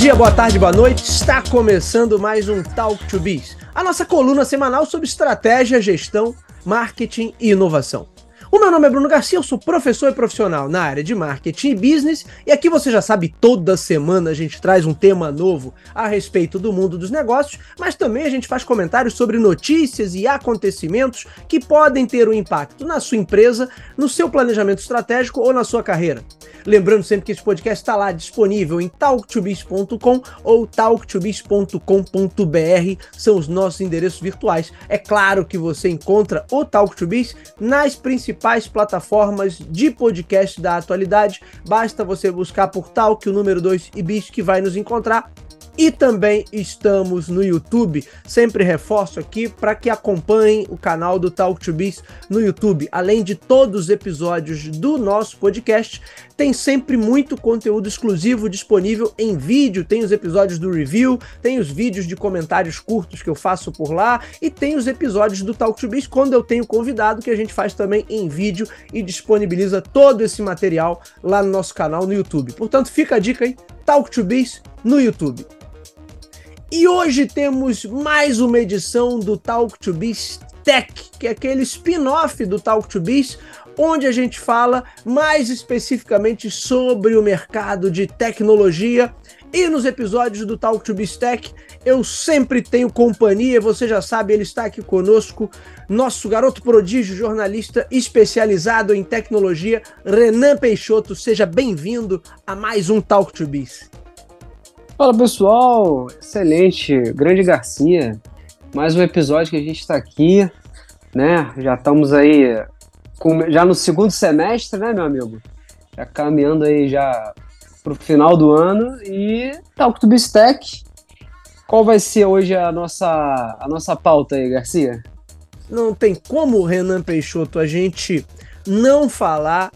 Dia, boa tarde, boa noite. Está começando mais um Talk to Biz, a nossa coluna semanal sobre estratégia, gestão, marketing e inovação. O meu nome é Bruno Garcia, eu sou professor e profissional na área de marketing e business, e aqui você já sabe, toda semana a gente traz um tema novo a respeito do mundo dos negócios, mas também a gente faz comentários sobre notícias e acontecimentos que podem ter um impacto na sua empresa, no seu planejamento estratégico ou na sua carreira. Lembrando sempre que esse podcast está lá disponível em talktobiz.com ou talktobiz.com.br, são os nossos endereços virtuais. É claro que você encontra o Talk to Biz nas principais plataformas de podcast da atualidade. Basta você buscar por Talk, o número 2 e Biz que vai nos encontrar. E também estamos no YouTube. Sempre reforço aqui para que acompanhem o canal do Talk to Biz no YouTube. Além de todos os episódios do nosso podcast, tem sempre muito conteúdo exclusivo disponível em vídeo. Tem os episódios do review, tem os vídeos de comentários curtos que eu faço por lá e tem os episódios do Talk to Biz quando eu tenho convidado que a gente faz também em vídeo e disponibiliza todo esse material lá no nosso canal no YouTube. Portanto, fica a dica aí, Talk to Biz no YouTube. E hoje temos mais uma edição do Talk to Biz Tech, que é aquele spin-off do Talk to Biz, onde a gente fala mais especificamente sobre o mercado de tecnologia. E nos episódios do Talk to Biz Tech, eu sempre tenho companhia, você já sabe, ele está aqui conosco, nosso garoto prodígio, jornalista especializado em tecnologia, Renan Peixoto. Seja bem-vindo a mais um Talk to Biz. Fala pessoal, excelente, grande Garcia. Mais um episódio que a gente está aqui, né? Já estamos aí com, já no segundo semestre, né, meu amigo? Já caminhando aí já o final do ano e Talk to Bistec. Qual vai ser hoje a nossa, a nossa pauta aí, Garcia? Não tem como, Renan Peixoto, a gente não falar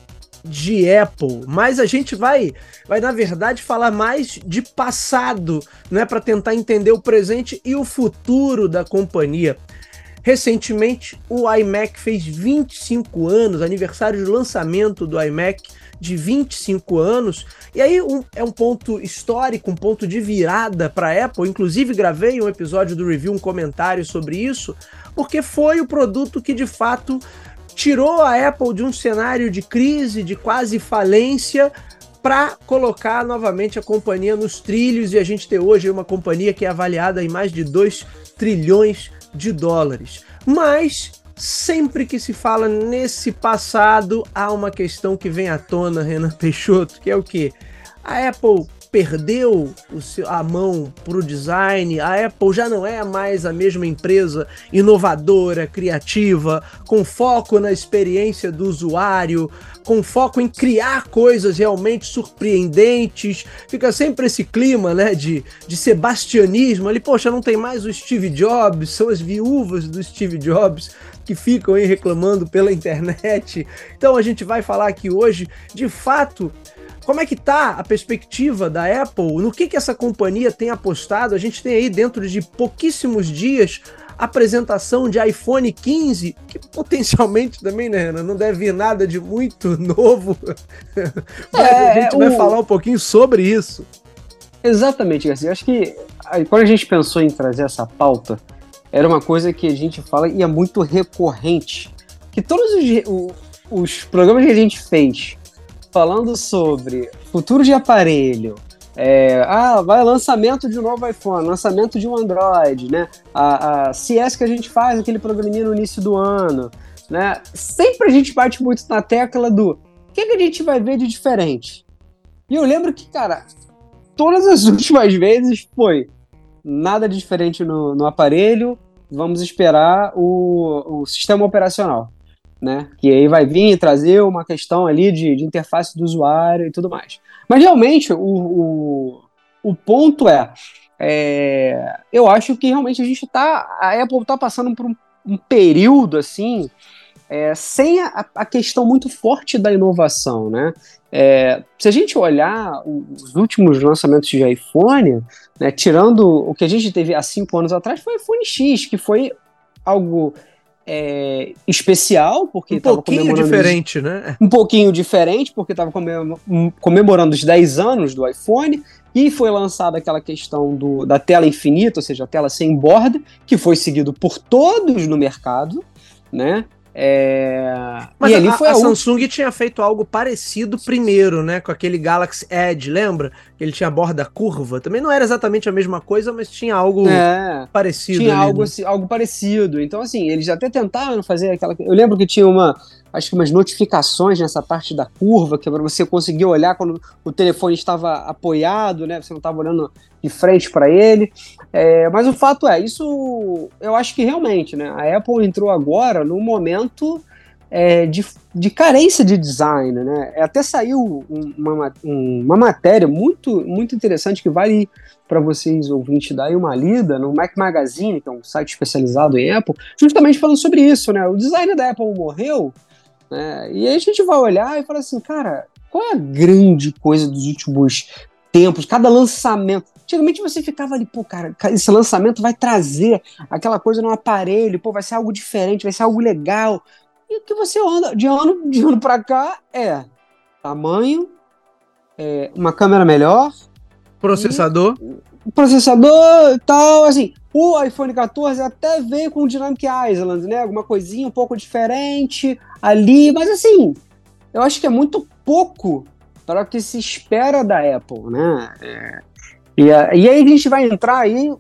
de Apple, mas a gente vai, vai na verdade falar mais de passado, né, para tentar entender o presente e o futuro da companhia. Recentemente, o iMac fez 25 anos, aniversário de lançamento do iMac de 25 anos, e aí um, é um ponto histórico, um ponto de virada para a Apple. Inclusive, gravei um episódio do review, um comentário sobre isso, porque foi o produto que de fato tirou a Apple de um cenário de crise, de quase falência, para colocar novamente a companhia nos trilhos e a gente ter hoje uma companhia que é avaliada em mais de 2 trilhões de dólares. Mas sempre que se fala nesse passado, há uma questão que vem à tona, Renan Peixoto, que é o que? A Apple perdeu seu, a mão para o design, a Apple já não é mais a mesma empresa inovadora, criativa, com foco na experiência do usuário, com foco em criar coisas realmente surpreendentes. Fica sempre esse clima, né, de, de sebastianismo ali. Poxa, não tem mais o Steve Jobs, são as viúvas do Steve Jobs que ficam aí reclamando pela internet. Então a gente vai falar aqui hoje, de fato, como é que tá a perspectiva da Apple? No que, que essa companhia tem apostado? A gente tem aí dentro de pouquíssimos dias apresentação de iPhone 15, que potencialmente também né, não deve vir nada de muito novo. É, a gente o... vai falar um pouquinho sobre isso. Exatamente, Garcia. Acho que quando a gente pensou em trazer essa pauta, era uma coisa que a gente fala e é muito recorrente. Que todos os, os programas que a gente fez falando sobre futuro de aparelho, é, ah, vai lançamento de um novo iPhone, lançamento de um Android, né? A, a CS que a gente faz, aquele programinha no início do ano, né? Sempre a gente bate muito na tecla do o que, que a gente vai ver de diferente. E eu lembro que, cara, todas as últimas vezes foi nada de diferente no, no aparelho, vamos esperar o, o sistema operacional né? Que aí vai vir trazer uma questão ali de, de interface do usuário e tudo mais. Mas realmente o, o, o ponto é, é, eu acho que realmente a gente tá, a Apple está passando por um, um, período assim, é, sem a, a, questão muito forte da inovação, né? É, se a gente olhar os últimos lançamentos de iPhone, né, tirando o que a gente teve há cinco anos atrás, foi o iPhone X, que foi algo é, especial, porque um pouquinho diferente, né? Um pouquinho diferente, porque estava comemorando os 10 anos do iPhone, E foi lançada aquela questão do, da tela infinita, ou seja, a tela sem borda, que foi seguido por todos no mercado, né? É... Mas a, ali foi a, a Samsung tinha feito algo parecido primeiro, né? Com aquele Galaxy Edge, lembra? Ele tinha borda curva. Também não era exatamente a mesma coisa, mas tinha algo é, parecido. Tinha ali, algo, né? assim, algo parecido. Então, assim, eles até tentaram fazer aquela. Eu lembro que tinha uma. Acho que umas notificações nessa parte da curva, que é para você conseguir olhar quando o telefone estava apoiado, né? Você não estava olhando de frente para ele. É, mas o fato é, isso eu acho que realmente, né? A Apple entrou agora num momento é, de, de carência de design, né? Até saiu uma, uma matéria muito, muito interessante que vale para vocês ouvintes dar uma lida no Mac Magazine, que é um site especializado em Apple, justamente falando sobre isso, né? O design da Apple morreu, né? E aí a gente vai olhar e falar assim, cara, qual é a grande coisa dos últimos tempos, cada lançamento. Antigamente você ficava ali, pô, cara, esse lançamento vai trazer aquela coisa no aparelho, pô, vai ser algo diferente, vai ser algo legal. E o que você anda de ano, de ano pra cá é tamanho, é, uma câmera melhor, processador, e, processador e tal, assim. O iPhone 14 até veio com o Dynamic Island, né? Alguma coisinha um pouco diferente ali, mas assim, eu acho que é muito pouco para o que se espera da Apple, né? É, e, e aí a gente vai entrar aí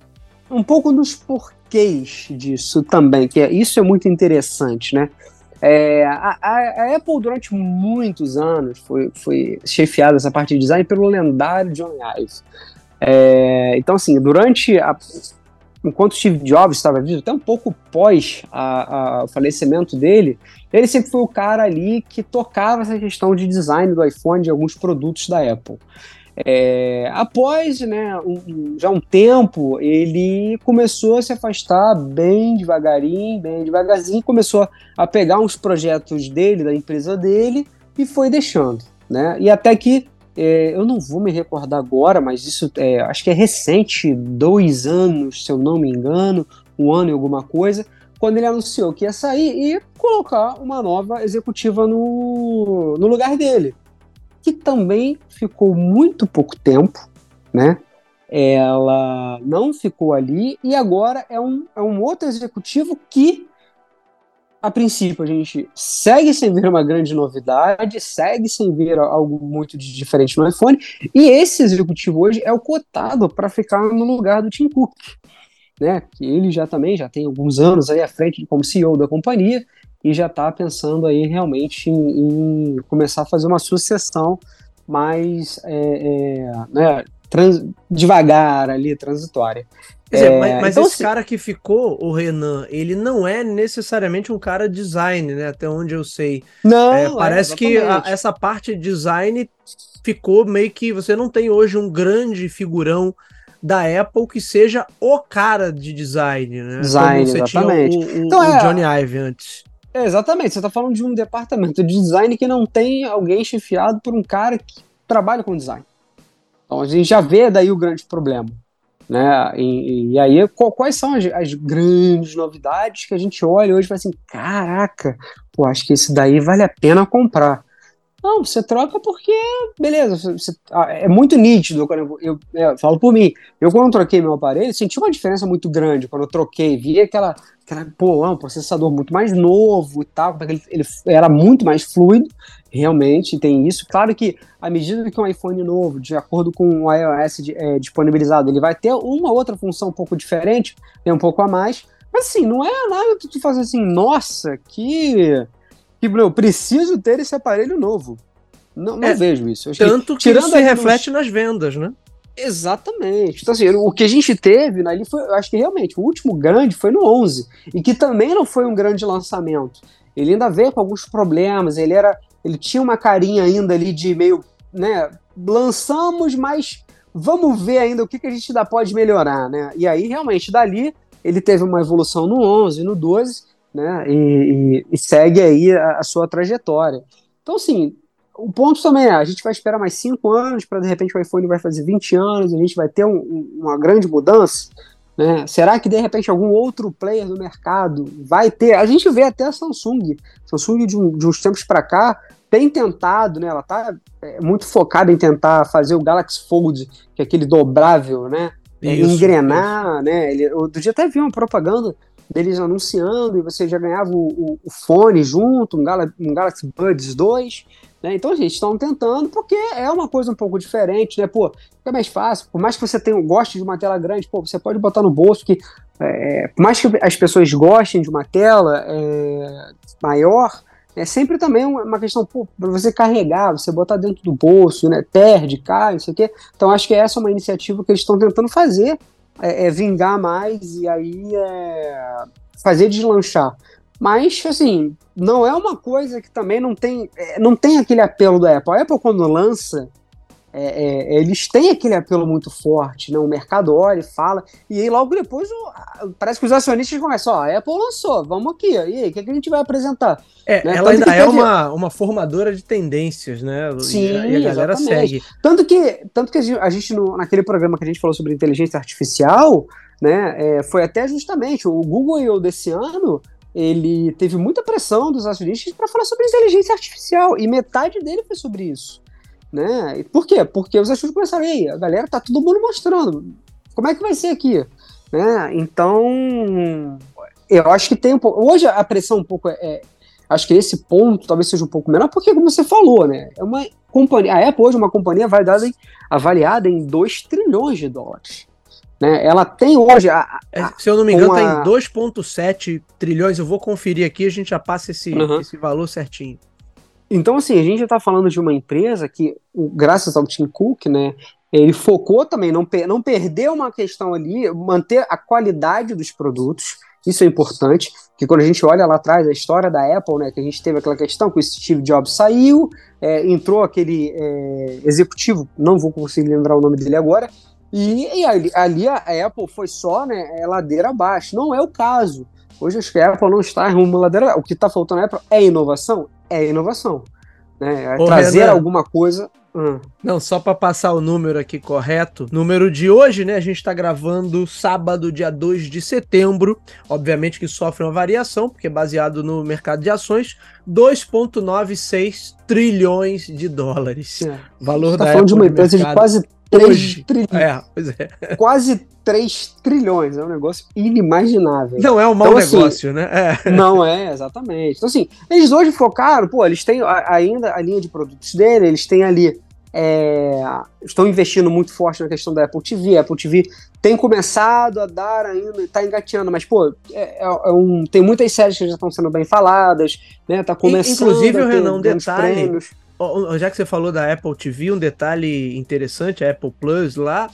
um pouco nos porquês disso também, que é, isso é muito interessante, né? É, a, a, Apple, durante muitos anos, foi, foi chefiada essa parte de design pelo lendário John Ive. É, então, assim, durante a, enquanto Steve Jobs estava vivo, até um pouco pós o falecimento dele, ele sempre foi o cara ali que tocava essa questão de design do iPhone, de alguns produtos da Apple. É, após né, um, já um tempo, ele começou a se afastar bem devagarinho, bem devagarzinho, começou a pegar uns projetos dele, da empresa dele, e foi deixando. Né? E até que é, eu não vou me recordar agora, mas isso é, acho que é recente, dois anos, se eu não me engano, um ano e alguma coisa, quando ele anunciou que ia sair e colocar uma nova executiva no, no lugar dele, que também ficou muito pouco tempo, né? Ela não ficou ali e agora é um, é um outro executivo que a princípio, a gente segue sem ver uma grande novidade, segue sem ver algo muito diferente no iPhone, e esse executivo hoje é o cotado para ficar no lugar do Tim Cook, né? Que ele já também já tem alguns anos aí à frente como CEO da companhia e já está pensando aí realmente em, em, começar a fazer uma sucessão mais é, é, né, trans, devagar ali, transitória. É, mas, mas então, esse se... cara que ficou, o Renan, ele não é necessariamente um cara design, né? Até onde eu sei. Não, é, parece é, que a, essa parte de design ficou meio que você não tem hoje um grande figurão da Apple que seja o cara de design, né? Design, exatamente. O, o, então, o é, Johnny Ive antes. É, exatamente, você está falando de um departamento de design que não tem alguém chefiado por um cara que trabalha com design. Então a gente já vê daí o grande problema. Né? E, e aí, quais são as, as, grandes novidades que a gente olha hoje e fala assim: caraca, pô, acho que esse daí vale a pena comprar. Não, você troca porque, beleza, você, ah, é muito nítido quando eu, eu, eu, falo por mim. Eu, quando troquei meu aparelho, senti uma diferença muito grande quando eu troquei. Vi aquela, aquela pô, um processador muito mais novo e tal, ele, ele era muito mais fluido, realmente tem isso. Claro que à medida que um iPhone novo, de acordo com o iOS é, disponibilizado, ele vai ter uma outra função um pouco diferente, tem um pouco a mais. Mas assim, não é nada que tu faz assim, nossa, que que eu preciso ter esse aparelho novo. Não, não é, vejo isso. tanto que, que isso reflete nos... nas vendas, né? Exatamente. Então, assim, o que a gente teve ali foi, eu acho que realmente, o último grande foi no 11, e que também não foi um grande lançamento. Ele ainda veio com alguns problemas, ele era, ele tinha uma carinha ainda ali de meio, né, lançamos, mas vamos ver ainda o que, que a gente ainda pode melhorar, né? E aí, realmente, dali, ele teve uma evolução no 11, no 12, né? E, e, e segue aí a, a, sua trajetória. Então, assim, o ponto também é, a gente vai esperar mais cinco anos para de repente o iPhone vai fazer 20 anos, a gente vai ter um, uma grande mudança. Né? Será que de repente algum outro player do mercado vai ter? A gente vê até a Samsung. Samsung de, um, de uns tempos para cá tem tentado, né? Ela está é, muito focada em tentar fazer o Galaxy Fold, que é aquele dobrável, né? É, isso, engrenar, isso. né? Ele, outro dia até vi uma propaganda deles anunciando e você já ganhava o, o, o fone junto, um, Gal um Galaxy Buds 2. Né? Então, gente, estão tentando porque é uma coisa um pouco diferente, né? Pô, fica mais fácil. Por mais que você tenha, goste de uma tela grande, pô, você pode botar no bolso que, é, por mais que as pessoas gostem de uma tela é, maior, é sempre também uma questão para você carregar, você botar dentro do bolso, né? Perde, cai, não sei o quê. Então acho que essa é uma iniciativa que eles estão tentando fazer, é, é vingar mais e aí é, fazer deslanchar. Mas, assim, não é uma coisa que também não tem, é, não tem aquele apelo da Apple. A Apple, quando lança, é, é, eles têm aquele apelo muito forte, né? O mercado olha e fala, e aí logo depois o, parece que os acionistas começam, ó, a Apple lançou, vamos aqui, e aí, o que, é que a gente vai apresentar? É, né? ela Tanto ainda é uma, uma formadora de tendências, né? Sim, e, a galera exatamente. segue. Tanto que, tanto que a gente, no, naquele programa que a gente falou sobre inteligência artificial, né, é, foi até justamente o Google I.O. desse ano, ele teve muita pressão dos acionistas para falar sobre inteligência artificial, e metade dele foi sobre isso. Né? E por quê? Porque os ativos começaram, aí, a galera tá todo mundo mostrando. Como é que vai ser aqui? Né? Então, eu acho que tem um pouco. Hoje a pressão um pouco é, é. Acho que esse ponto talvez seja um pouco menor, porque, como você falou, né? É uma companhia. A Apple hoje é uma companhia avaliada em, avaliada em 2 trilhões de dólares. Né? Ela tem hoje. A, é, a, Se eu não me engano, está em 2,7 trilhões. Eu vou conferir aqui, a gente já passa esse, uhum. esse valor certinho. Então, assim, a gente está falando de uma empresa que, graças ao Tim Cook, né, ele focou também, não, não perdeu uma questão ali, manter a qualidade dos produtos, isso é importante, que quando a gente olha lá atrás a história da Apple, né, que a gente teve aquela questão que o Steve Jobs saiu, é, entrou aquele é, executivo, não vou conseguir lembrar o nome dele agora, e, e ali, ali, a Apple foi só né, é ladeira abaixo. Não é o caso. Hoje acho que a Apple não está em rumo ladeira. O que está faltando na Apple é inovação? É inovação. Né? É trazer Renan, alguma coisa. Hum. Não, só para passar o número aqui correto. Número de hoje, né? A gente está gravando sábado, dia 2 de setembro. Obviamente que sofre uma variação, porque é baseado no mercado de ações. 2,96 trilhões de dólares. É. Valor tá da falando Apple de uma empresa de quase 3 trilhões. É, pois é. Quase 3 trilhões. É um negócio inimaginável. Não é um mau então, assim, negócio, assim, né? É. Não é, exatamente. Então, assim, eles hoje focaram, pô, eles têm ainda a linha de produtos dele, eles têm ali. É, estão investindo muito forte na questão da Apple TV. A Apple TV tem começado a dar ainda, está engateando, mas, pô, é, é, é, um, tem muitas séries que já estão sendo bem faladas, né? Tá começando. Inclusive, o Renan, um detalhe. Prêmios já que você falou da Apple TV, um detalhe interessante, a Apple Plus lá,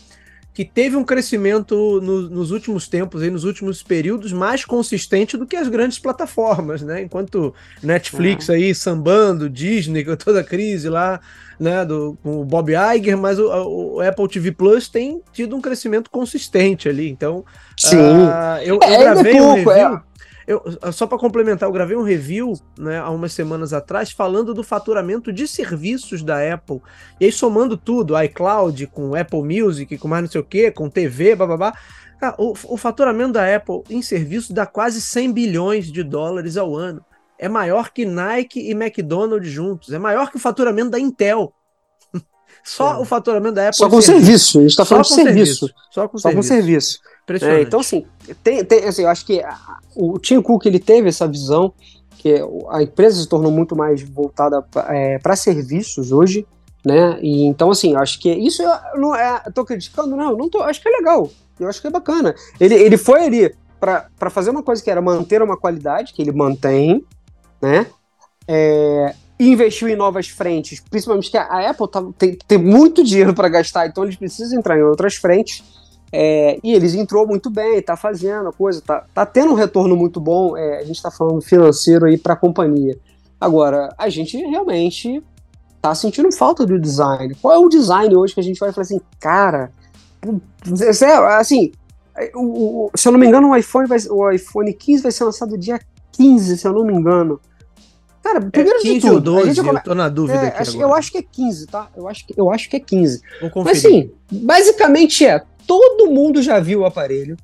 que teve um crescimento no, nos últimos tempos, aí, nos últimos períodos, mais consistente do que as grandes plataformas, né? Enquanto Netflix é. aí sambando, Disney com toda a crise lá, né, do, com o Bob Iger, mas o, o, Apple TV Plus tem tido um crescimento consistente ali. Então, Sim. Uh, eu, eu é, gravei é pouco, um review. É eu, só para complementar, eu gravei um review né, há umas semanas atrás falando do faturamento de serviços da Apple. E aí, somando tudo, iCloud, com Apple Music, com mais não sei o que, com TV, bababá. Cara, o, o faturamento da Apple em serviços dá quase 100 bilhões de dólares ao ano. É maior que Nike e McDonald's juntos. É maior que o faturamento da Intel. Só é. o faturamento da Apple. Só com serviço. serviço. A gente está falando de serviço. serviço. Só com Só serviço. Com serviço. É, então, assim, tem, tem, assim, eu acho que o Tim Cook ele teve essa visão que a empresa se tornou muito mais voltada é, para serviços hoje, né? E então, assim, acho que isso eu não é. tô criticando, não, não tô. Acho que é legal. Eu acho que é bacana. Ele, ele foi ali para fazer uma coisa que era manter uma qualidade, que ele mantém, né? É, investiu em novas frentes, principalmente que a Apple tá, tem, tem muito dinheiro para gastar, então eles precisam entrar em outras frentes. É, e eles entrou muito bem, tá fazendo a coisa, tá, tá tendo um retorno muito bom. É, a gente está falando financeiro aí para a companhia. Agora, a gente realmente tá sentindo falta do design. Qual é o design hoje que a gente vai falar assim, cara, assim, o, o, se eu não me engano, o iPhone, vai, o iPhone 15 vai ser lançado dia 15, se eu não me engano. Cara, é primeiro é 15 de tudo, ou 12, eu tô na dúvida é, aqui acho, Eu acho que é 15, tá? Eu acho que, eu acho que é 15. Mas assim, basicamente é, todo mundo já viu o aparelho.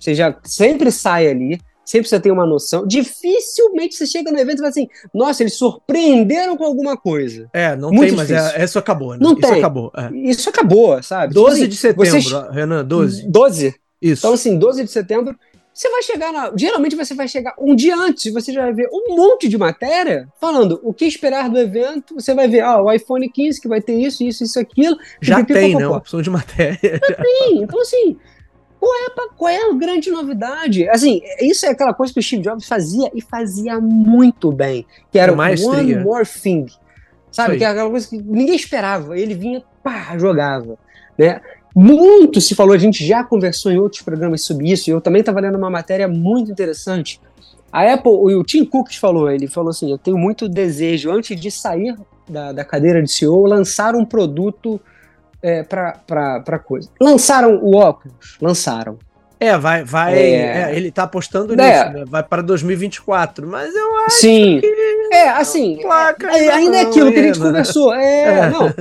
Você já sempre sai ali. sempre você tem uma noção. Dificilmente você chega no evento e fala assim, nossa, eles surpreenderam com alguma coisa. É, não Muito tem, mas é, isso acabou, né? Não isso tem. acabou. É. Isso acabou, sabe? 12 tipo assim, de setembro, vocês... Renan, 12. 12? Isso. Então, assim, 12 de setembro, você vai chegar na. Geralmente você vai chegar um dia antes, e você já vai ver um monte de matéria falando o que esperar do evento. Você vai ver, ah, o iPhone 15 que vai ter isso, isso, isso, aquilo. Já tem, né? Uma opção de matéria. Já tem. Então, assim, qual é, a, qual é a grande novidade? Assim, isso é aquela coisa que o Steve Jobs fazia e fazia muito bem. Que era o One More Thing. Sabe? Que era aquela coisa que ninguém esperava. Ele vinha, pá, jogava. Né? Muito se falou, a gente já conversou em outros programas sobre isso, e eu também estava lendo uma matéria muito interessante. A Apple, o Tim Cook falou, ele falou assim: eu tenho muito desejo, antes de sair da, da cadeira de CEO, lançar um produto é, para coisa. Lançaram o óculos? Lançaram. É, vai, vai. É... É, ele está apostando é. nisso, né? Vai para 2024, mas eu acho Sim. que. É, assim. Placa, é, ainda é aquilo que a gente conversou. É, não.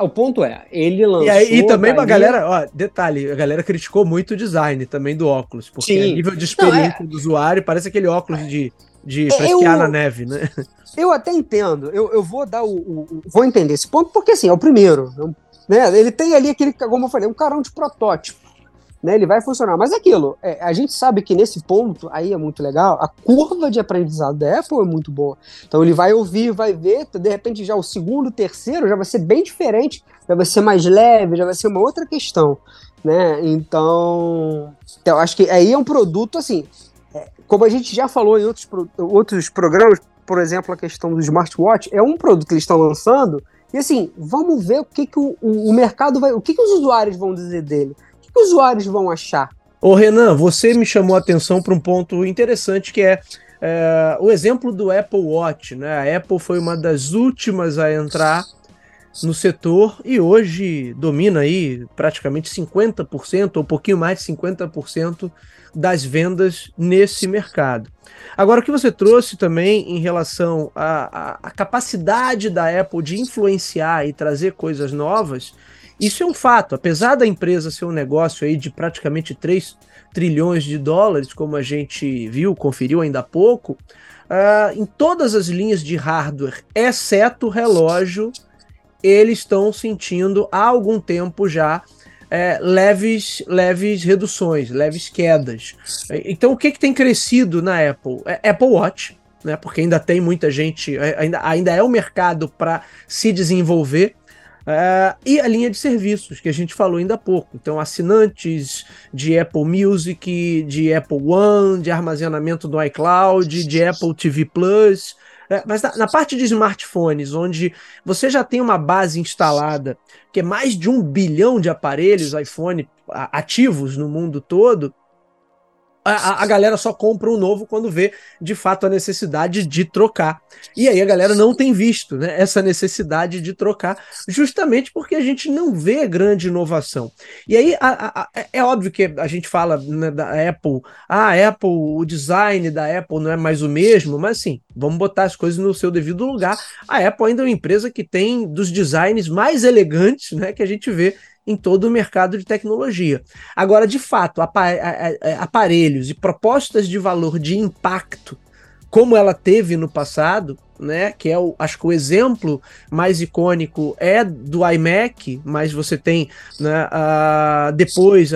O ponto é, ele lançou. E, aí, e também daí... a galera, ó, detalhe, a galera criticou muito o design também do óculos, porque Sim. a nível de experiência Não, é... do usuário, parece aquele óculos de, de é, fresquear na neve, né? Eu até entendo, eu, eu vou dar o, o, Vou entender esse ponto, porque assim, é o primeiro. Né? Ele tem ali aquele, como eu falei, um carão de protótipo né, ele vai funcionar. Mas aquilo, é, a gente sabe que nesse ponto, aí é muito legal, a curva de aprendizado da Apple é muito boa. Então ele vai ouvir, vai ver, de repente já o segundo, terceiro já vai ser bem diferente, já vai ser mais leve, já vai ser uma outra questão. Né? Então, eu acho que aí é um produto assim, é, como a gente já falou em outros, outros programas, por exemplo, a questão do smartwatch, é um produto que eles estão lançando, e assim, vamos ver o que, que o, o mercado vai. O que, que os usuários vão dizer dele que os usuários vão achar? Ô Renan, você me chamou a atenção para um ponto interessante que é, é, o exemplo do Apple Watch. Né? A Apple foi uma das últimas a entrar no setor e hoje domina aí praticamente 50% ou um pouquinho mais de 50% das vendas nesse mercado. Agora, o que você trouxe também em relação à, à, à capacidade da Apple de influenciar e trazer coisas novas, isso é um fato. Apesar da empresa ser um negócio aí de praticamente 3 trilhões de dólares, como a gente viu, conferiu ainda há pouco, uh, em todas as linhas de hardware, exceto relógio, eles estão sentindo há algum tempo já é, leves, leves reduções, leves quedas. Então, o que, que tem crescido na Apple? É Apple Watch, né? Porque ainda tem muita gente, é, ainda, ainda é o um mercado para se desenvolver. Uh, e a linha de serviços, que a gente falou ainda há pouco. Então, assinantes de Apple Music, de Apple One, de armazenamento do iCloud, de Apple TV Plus. Uh, mas na, na, parte de smartphones, onde você já tem uma base instalada, que é mais de um bilhão de aparelhos iPhone ativos no mundo todo, a, a, galera só compra um novo quando vê de fato a necessidade de trocar. E aí a galera não tem visto né, essa necessidade de trocar, justamente porque a gente não vê grande inovação. E aí a, a, é óbvio que a gente fala né, da Apple, ah, Apple, o design da Apple não é mais o mesmo, mas assim, vamos botar as coisas no seu devido lugar. A Apple ainda é uma empresa que tem dos designs mais elegantes né, que a gente vê em todo o mercado de tecnologia. Agora, de fato, aparelhos e propostas de valor de impacto, como ela teve no passado, né? Que é o, acho que o exemplo mais icônico é do iMac, mas você tem né, uh, depois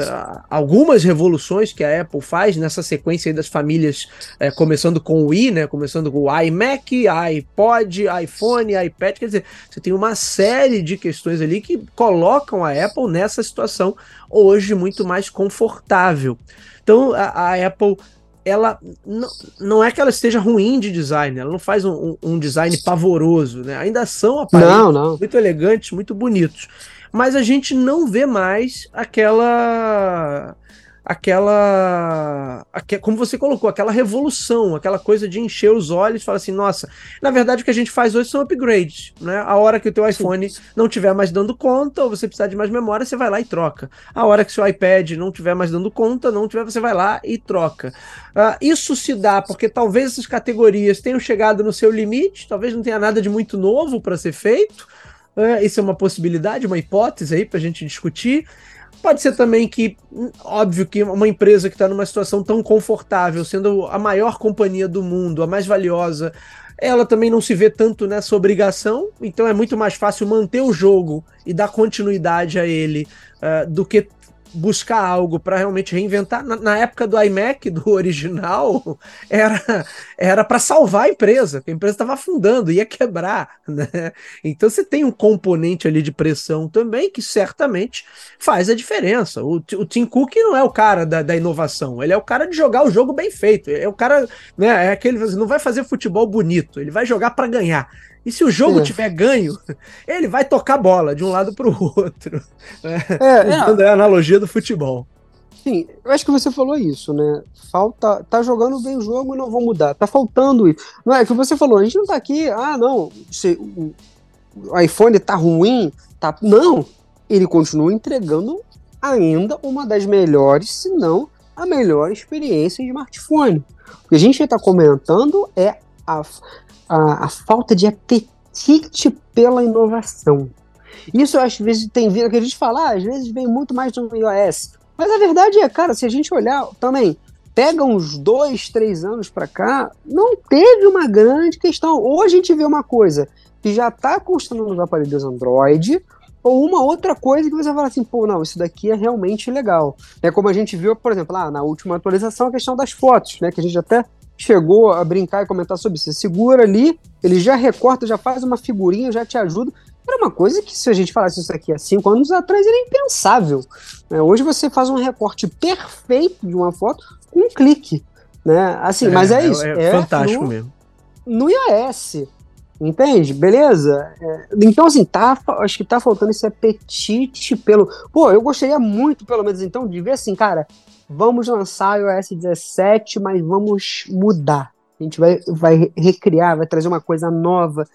algumas revoluções que a Apple faz nessa sequência das famílias, uh, começando com o i, né? Começando com o iMac, iPod, iPhone, iPad, quer dizer, você tem uma série de questões ali que colocam a Apple nessa situação hoje muito mais confortável. Então a, a Apple ela não, não é que ela esteja ruim de design, ela não faz um, um design pavoroso, né? Ainda são aparelhos não, não. muito elegantes, muito bonitos. Mas a gente não vê mais aquela aquela, como você colocou, aquela revolução, aquela coisa de encher os olhos e falar assim, nossa, na verdade o que a gente faz hoje são upgrades, né? A hora que o teu iPhone não tiver mais dando conta ou você precisar de mais memória, você vai lá e troca. A hora que seu iPad não tiver mais dando conta, não tiver, você vai lá e troca. Uh, isso se dá porque talvez essas categorias tenham chegado no seu limite, talvez não tenha nada de muito novo para ser feito. Uh, isso é uma possibilidade, uma hipótese aí para a gente discutir Pode ser também que, óbvio que uma empresa que está numa situação tão confortável, sendo a maior companhia do mundo, a mais valiosa, ela também não se vê tanto nessa obrigação, então é muito mais fácil manter o jogo e dar continuidade a ele uh, do que buscar algo para realmente reinventar. Na, na, época do iMac, do original, era era para salvar a empresa, a empresa estava afundando, ia quebrar. Né? Então você tem um componente ali de pressão também que certamente faz a diferença. O, o Tim Cook não é o cara da, da inovação, ele é o cara de jogar o jogo bem feito. É o cara, né? É aquele não vai fazer futebol bonito, ele vai jogar para ganhar. E se o jogo é. tiver ganho, ele vai tocar bola de um lado para o outro. É, é, Usando é. a analogia do futebol. Sim, eu acho que você falou isso, né? Falta. Tá jogando bem o jogo e não vou mudar. Tá faltando isso. Não é que você falou, a gente não tá aqui, ah, não, se, o, o iPhone tá ruim, tá. Não! Ele continua entregando ainda uma das melhores, se não a melhor experiência em smartphone. O que a gente está comentando é a, a, a falta de apetite pela inovação. Isso às vezes tem vindo, que a gente fala, ah, às vezes vem muito mais do iOS. Mas a verdade é, cara, se a gente olhar também, pega uns dois, três anos para cá, não teve uma grande questão. Ou a gente vê uma coisa que já está constando nos aparelhos Android, ou uma outra coisa que você fala assim, pô, não, isso daqui é realmente legal. É como a gente viu, por exemplo, lá na última atualização, a questão das fotos, né? Que a gente até chegou a brincar e comentar sobre isso. Você segura ali, ele já recorta, já faz uma figurinha, já te ajuda. Era uma coisa que, se a gente falasse isso aqui há cinco anos atrás, era impensável. Né? Hoje você faz um recorte perfeito de uma foto com um clique. Né? Assim, é, mas é, é isso. É, é fantástico no, mesmo. No iOS. Entende? Beleza? É, então, assim, tá, acho que tá faltando esse apetite pelo. Pô, eu gostaria muito, pelo menos, então, de ver assim, cara, vamos lançar o iOS 17, mas vamos mudar. A gente vai, vai recriar, vai trazer uma coisa nova.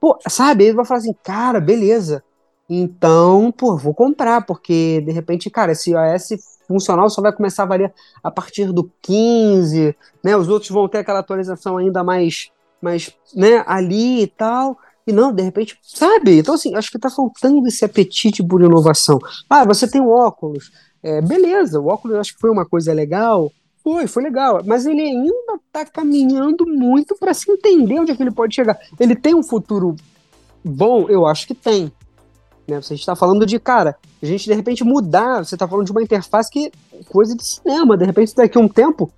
Pô, sabe? Ele vai falar assim, cara, beleza. Então, pô, vou comprar, porque de repente, cara, esse iOS funcional só vai começar a valer a partir do 15, né? Os outros vão ter aquela atualização ainda mais, mais né, ali e tal. E não, de repente, sabe? Então, assim, acho que tá faltando esse apetite por inovação. Ah, você tem o óculos. É, beleza, o óculos acho que foi uma coisa legal. Foi, foi legal. Mas ele ainda está caminhando muito para se entender onde é que ele pode chegar. Ele tem um futuro bom? Eu acho que tem. Né? Você está falando de, cara, a gente de repente mudar. Você está falando de uma interface que coisa de cinema. De repente, daqui a um tempo,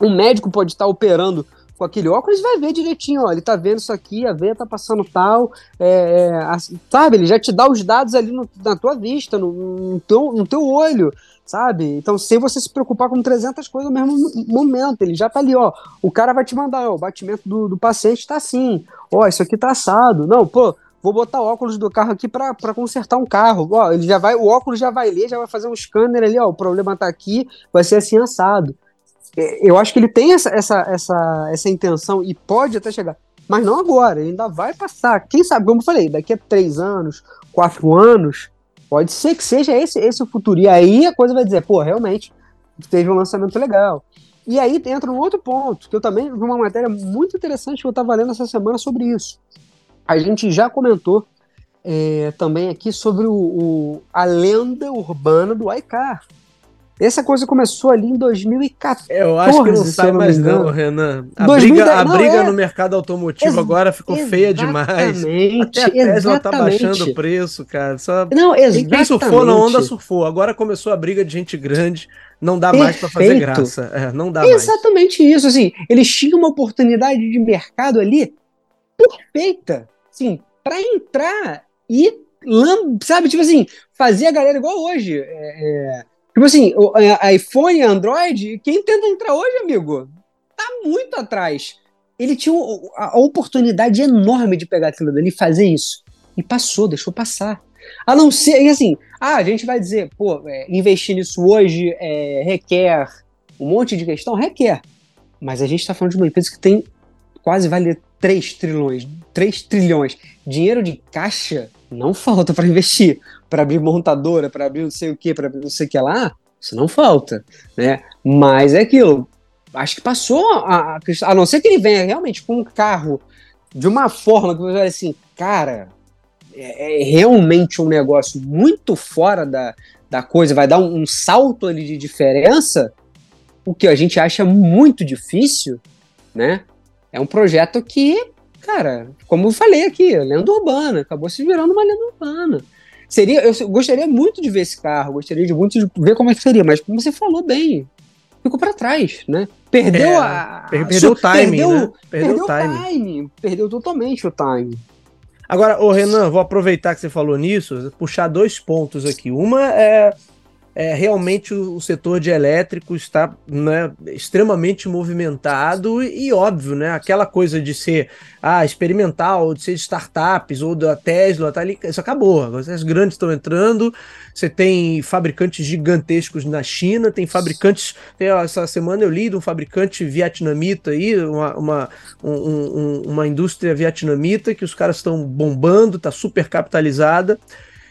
um médico pode estar operando com aquele óculos vai ver direitinho, ó, ele tá vendo isso aqui, a veia tá passando tal, é, é sabe, ele já te dá os dados ali no, na tua vista, no, no, teu, no teu olho, sabe? Então, sem você se preocupar com 300 coisas no mesmo momento, ele já tá ali, ó, o cara vai te mandar, ó, o batimento do, do paciente tá assim, ó, isso aqui tá assado, não, pô, vou botar o óculos do carro aqui para consertar um carro. Ó, ele já vai, o óculos já vai ler, já vai fazer um scanner ali, ó, o problema tá aqui, vai ser assim assado. É, eu acho que ele tem essa, essa, essa, essa intenção e pode até chegar. Mas não agora, ele ainda vai passar. Quem sabe, como eu falei, daqui a três anos, quatro anos, pode ser que seja esse, esse o futuro. E aí a coisa vai dizer, pô, realmente, teve um lançamento legal. E aí entra um outro ponto, que eu também vi uma matéria muito interessante que eu estava lendo essa semana sobre isso. A gente já comentou é, também aqui sobre o, o, a lenda urbana do iCar. Essa coisa começou ali em 2014. Eu acho que não sai mais não, Renan. A 2010, briga, a não, briga é... no mercado automotivo Ex agora ficou feia demais. Até a Tesla tá baixando o preço, cara. Só... Não, exatamente. Quem surfou na onda surfou. Agora começou a briga de gente grande. Não dá Perfeito. mais para fazer graça. É, não dá Exatamente mais. isso. Assim, eles tinham uma oportunidade de mercado ali perfeita. Assim, para entrar e sabe, tipo assim, fazer a galera igual hoje. É, é Tipo assim, o é, iPhone e Android, quem tenta entrar hoje, amigo, tá muito atrás. Ele tinha a oportunidade enorme de pegar aquilo dali e fazer isso. E passou, deixou passar. A não ser, e assim, ah, a gente vai dizer, pô, é, investir nisso hoje é, requer um monte de questão? Requer. Mas a gente está falando de uma empresa que tem quase vale 3 trilhões. 3 trilhões. Dinheiro de caixa não falta para investir para abrir montadora, para abrir não sei o que, para abrir não sei o que lá, isso não falta, né? Mas é aquilo. Acho que passou a, a, a não ser que ele venha realmente com um carro de uma forma que você vai assim, cara, é, é realmente um negócio muito fora da, da coisa, vai dar um, um salto ali de diferença, o que a gente acha muito difícil, né? É um projeto que, cara, como eu falei aqui, lenda urbana, acabou se virando uma lenda urbana. Seria, eu gostaria muito de ver esse carro, gostaria de muito de ver como é que seria, mas como você falou bem, ficou para trás, né? Perdeu é, a. Perdeu o timing. Perdeu, né? perdeu, perdeu o timing. time. Perdeu totalmente o time. Agora, ô Renan, vou aproveitar que você falou nisso, puxar dois pontos aqui. Uma é é, realmente o, o, setor de elétrico está né, extremamente movimentado e, e, óbvio, né? Aquela coisa de ser ah, experimental, de ser de startups ou da Tesla, tá ali, isso acabou. As grandes estão entrando, você tem fabricantes gigantescos na China, tem fabricantes. Tem, essa semana eu li de um fabricante vietnamita aí, uma, uma, um, um, uma indústria vietnamita que os caras estão bombando, está super capitalizada.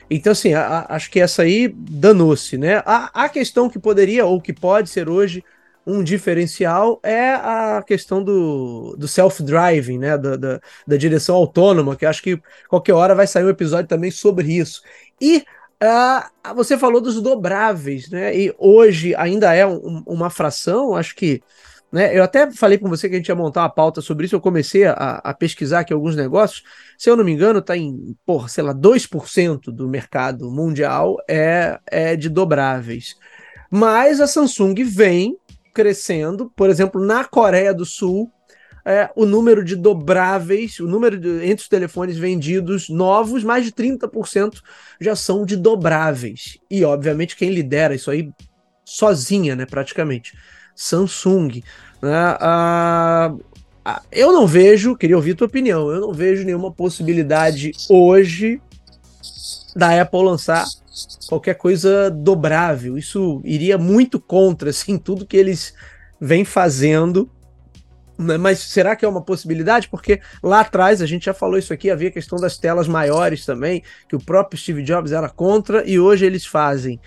Então, assim, a, a, acho que essa aí danou-se, né? A, a questão que poderia ou que pode ser hoje um diferencial é a questão do, do self-driving, né? Da, da, da, direção autônoma, que acho que qualquer hora vai sair um episódio também sobre isso. E uh, você falou dos dobráveis, né? E hoje ainda é um, uma fração, acho que né? Eu até falei com você que a gente ia montar uma pauta sobre isso. Eu comecei a, a pesquisar aqui alguns negócios. Se eu não me engano, está em, porra, sei lá, 2% do mercado mundial é, é de dobráveis. Mas a Samsung vem crescendo. Por exemplo, na Coreia do Sul, é, o número de dobráveis, o número de, entre os telefones vendidos novos, mais de 30% já são de dobráveis. E, obviamente, quem lidera isso aí sozinha, né, praticamente Samsung. Né? Ah, ah, eu não vejo, queria ouvir tua opinião, eu não vejo nenhuma possibilidade hoje da Apple lançar qualquer coisa dobrável. Isso iria muito contra assim, tudo que eles vêm fazendo. Né? Mas será que é uma possibilidade? Porque lá atrás, a gente já falou isso aqui, havia a questão das telas maiores também, que o próprio Steve Jobs era contra, e hoje eles fazem.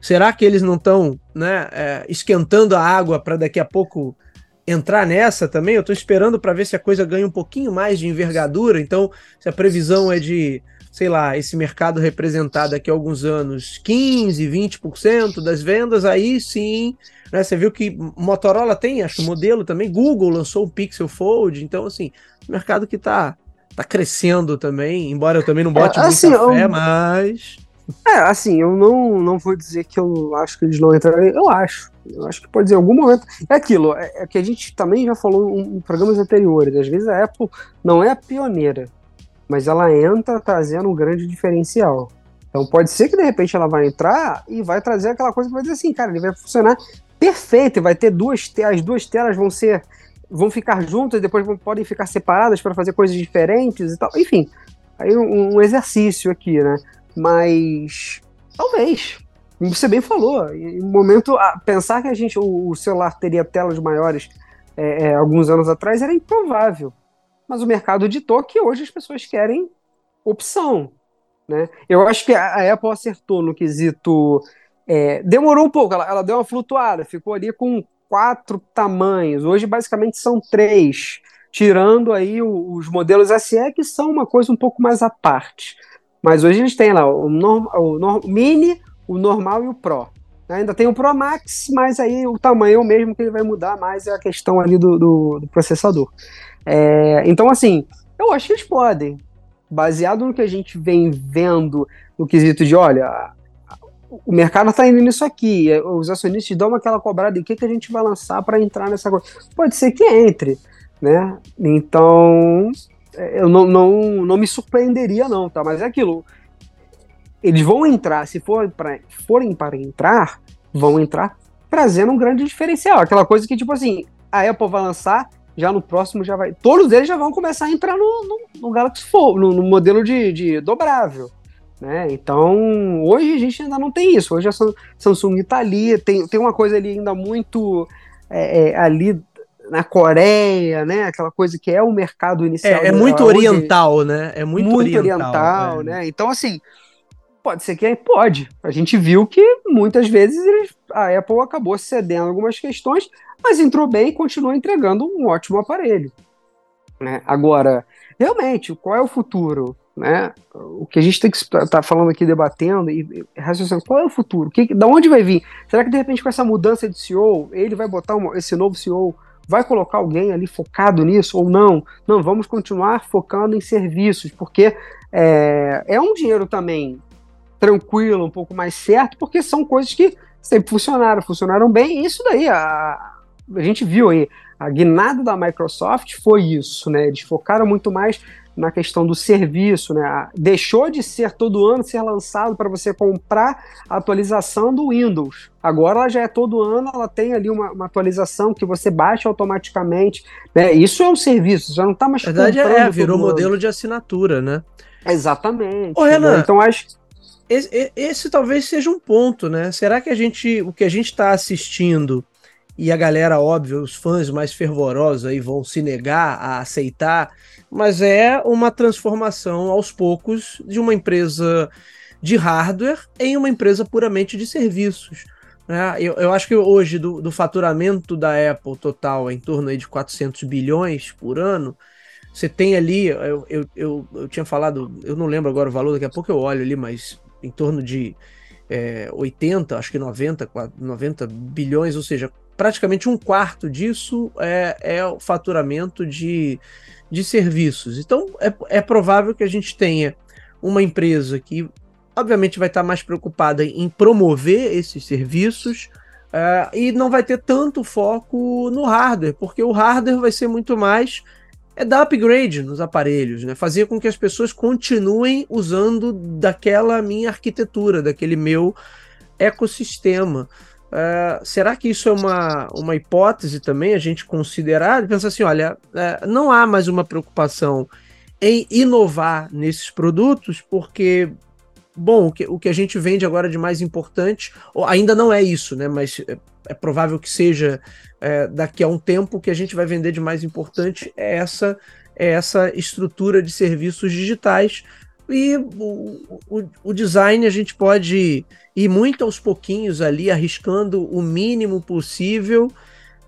Será que eles não estão né, é, esquentando a água para daqui a pouco entrar nessa também? Eu estou esperando para ver se a coisa ganha um pouquinho mais de envergadura. Então, se a previsão é de, sei lá, esse mercado representar daqui a alguns anos 15, 20% das vendas, aí sim. Né, você viu que Motorola tem, acho, modelo também. Google lançou o Pixel Fold. Então, assim, mercado que está tá crescendo também, embora eu também não bote é, assim, muita fé, eu... mas. É, assim, eu não, não vou dizer que eu acho que eles não entrarem. Eu acho. Eu acho que pode dizer, em algum momento. É aquilo, é, é que a gente também já falou em, em programas anteriores. Às vezes a Apple não é a pioneira, mas ela entra trazendo um grande diferencial. Então pode ser que de repente ela vai entrar e vai trazer aquela coisa que vai dizer assim, cara, ele vai funcionar perfeito, e vai ter duas as duas telas vão ser vão ficar juntas, depois vão, podem ficar separadas para fazer coisas diferentes e tal. Enfim, aí um, um exercício aqui, né? Mas talvez. Você bem falou. Em momento, pensar que a gente, o, celular teria telas maiores é, é, alguns anos atrás era improvável. Mas o mercado ditou que hoje as pessoas querem opção. Né? Eu acho que a, a Apple acertou no quesito. É, demorou um pouco, ela, ela deu uma flutuada, ficou ali com quatro tamanhos. Hoje, basicamente, são três, tirando aí os modelos SE, que são uma coisa um pouco mais à parte. Mas hoje eles têm lá o, norm, o Mini, o normal e o Pro. Ainda tem o Pro Max, mas aí o tamanho é o mesmo que ele vai mudar mais é a questão ali do, do, do processador. É, então, assim, eu acho que eles podem. Baseado no que a gente vem vendo no quesito de, olha, o mercado está indo nisso aqui, os acionistas dão aquela cobrada e o que, que a gente vai lançar para entrar nessa coisa. Pode ser que entre, né? Então, eu não, não, não me surpreenderia, não, tá? Mas é aquilo. Eles vão entrar, se for pra, forem para entrar, vão entrar trazendo um grande diferencial. Aquela coisa que, tipo assim, a Apple vai lançar, já no próximo já vai. Todos eles já vão começar a entrar no, no, no Galaxy Fold, no, no modelo de, de dobrável. Né? Então, hoje a gente ainda não tem isso. Hoje a Samsung está ali, tem, tem uma coisa ali ainda muito é, é, ali na Coreia, né? Aquela coisa que é o mercado inicial. É, é muito oriental, né? É muito, muito oriental, oriental é. né? Então, assim, pode ser que pode. A gente viu que muitas vezes a Apple acabou cedendo algumas questões, mas entrou bem e continua entregando um ótimo aparelho. Né? Agora, realmente, qual é o futuro? né? O que a gente tem que estar tá falando aqui, debatendo e raciocinando, qual é o futuro? Que, da onde vai vir? Será que de repente com essa mudança de CEO, ele vai botar uma, esse novo CEO, vai colocar alguém ali focado nisso ou não? Não, vamos continuar focando em serviços, porque é, é um dinheiro também tranquilo, um pouco mais certo, porque são coisas que sempre funcionaram, funcionaram bem, e isso daí, a, a gente viu aí, a guinada da Microsoft foi isso, né? Eles focaram muito mais na questão do serviço, né? Deixou de ser todo ano ser lançado para você comprar a atualização do Windows. Agora ela já é todo ano, ela tem ali uma, uma atualização que você baixa automaticamente. Né? Isso é um serviço, já não está mais. Na verdade, é, virou modelo de assinatura, né? Exatamente. Ô, Renan, né? Então acho esse, esse, talvez seja um ponto, né? Será que a gente, o que a gente está assistindo e a galera, óbvio, os fãs mais fervorosos aí vão se negar a aceitar mas é uma transformação aos poucos de uma empresa de hardware em uma empresa puramente de serviços. Né? Eu, eu acho que hoje, do, do faturamento da Apple total em torno aí de 400 bilhões por ano, você tem ali, eu, eu, eu, eu, tinha falado, eu não lembro agora o valor, daqui a pouco eu olho ali, mas em torno de é, 80, acho que 90, 90 bilhões, ou seja, praticamente um quarto disso é, é o faturamento de de serviços. Então, é, é provável que a gente tenha uma empresa que, obviamente, vai estar mais preocupada em promover esses serviços uh, e não vai ter tanto foco no hardware, porque o hardware vai ser muito mais é dar upgrade nos aparelhos, né? Fazer com que as pessoas continuem usando daquela minha arquitetura, daquele meu ecossistema. Uh, será que isso é uma, uma hipótese também a gente considerar? Pensa assim, olha, uh, não há mais uma preocupação em inovar nesses produtos, porque, bom, o que, o que a gente vende agora de mais importante, ainda não é isso, né? Mas é, é provável que seja é, daqui a um tempo que a gente vai vender de mais importante é essa, é essa estrutura de serviços digitais e o, o, o, design a gente pode ir muito aos pouquinhos ali, arriscando o mínimo possível,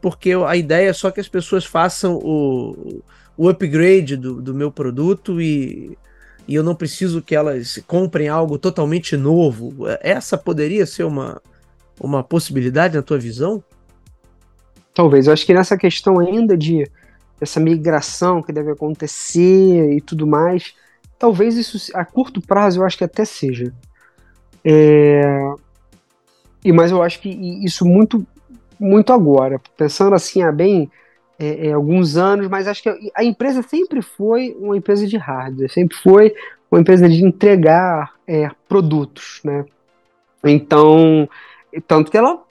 porque a ideia é só que as pessoas façam o, o upgrade do, do meu produto e, e eu não preciso que elas comprem algo totalmente novo. Essa poderia ser uma, uma possibilidade na tua visão? Talvez. Eu acho que nessa questão ainda de essa migração que deve acontecer e tudo mais, Talvez isso a curto prazo eu acho que até seja. É... E mas eu acho que isso muito muito agora, pensando assim há bem é, é, alguns anos, mas acho que a empresa sempre foi uma empresa de hardware, sempre foi uma empresa de entregar é, produtos, né? Então, tanto que ela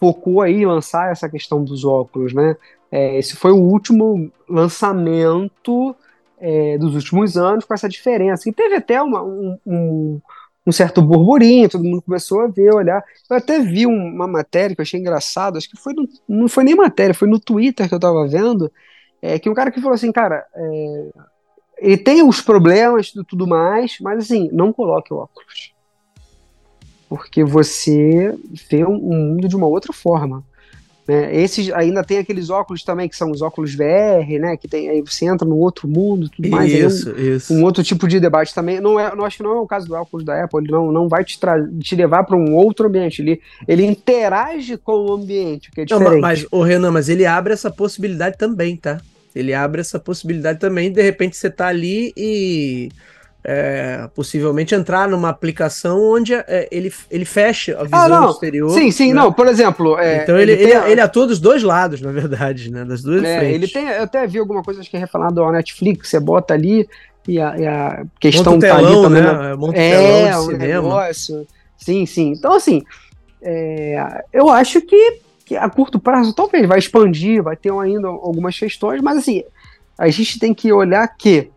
focou aí em lançar essa questão dos óculos, né? É, esse foi o último lançamento é, dos últimos anos com essa diferença. E teve até uma, um, um, um, certo burburinho, todo mundo começou a ver, olhar. Eu até vi uma matéria que eu achei engraçado, acho que foi no, não foi nem matéria, foi no Twitter que eu tava vendo, é, que um cara que falou assim, cara, é, ele tem os problemas e tudo mais, mas assim, não coloque óculos. Porque você vê um mundo de uma outra forma. Né? Esses ainda tem aqueles óculos também que são os óculos VR, né? Que tem aí você entra no outro mundo, tudo mais. Isso, um, isso. Um outro tipo de debate também. Não é, não acho que não é o caso do óculos da Apple. Ele não, não vai te, te levar para um outro ambiente. Ele, ele interage com o ambiente, que é diferente. Não, mas o Renan, mas ele abre essa possibilidade também, tá? Ele abre essa possibilidade também. De repente você tá ali e é, possivelmente entrar numa aplicação onde é, ele, ele fecha a visão ah, não. exterior. Sim, sim, né? não, por exemplo. É, então ele, ele, ele, a... ele, atua dos dois lados, na verdade, né? Das duas é, frentes. Ele tem, eu até vi alguma coisa acho que é referente ao Netflix, você bota ali e a, e a questão Monta tá telão, ali também. Né? Monta é, telão um cinema. negócio. Sim, sim. Então, assim, é, eu acho que, que a curto prazo talvez vai expandir, vai ter ainda algumas questões, mas assim, a gente tem que olhar que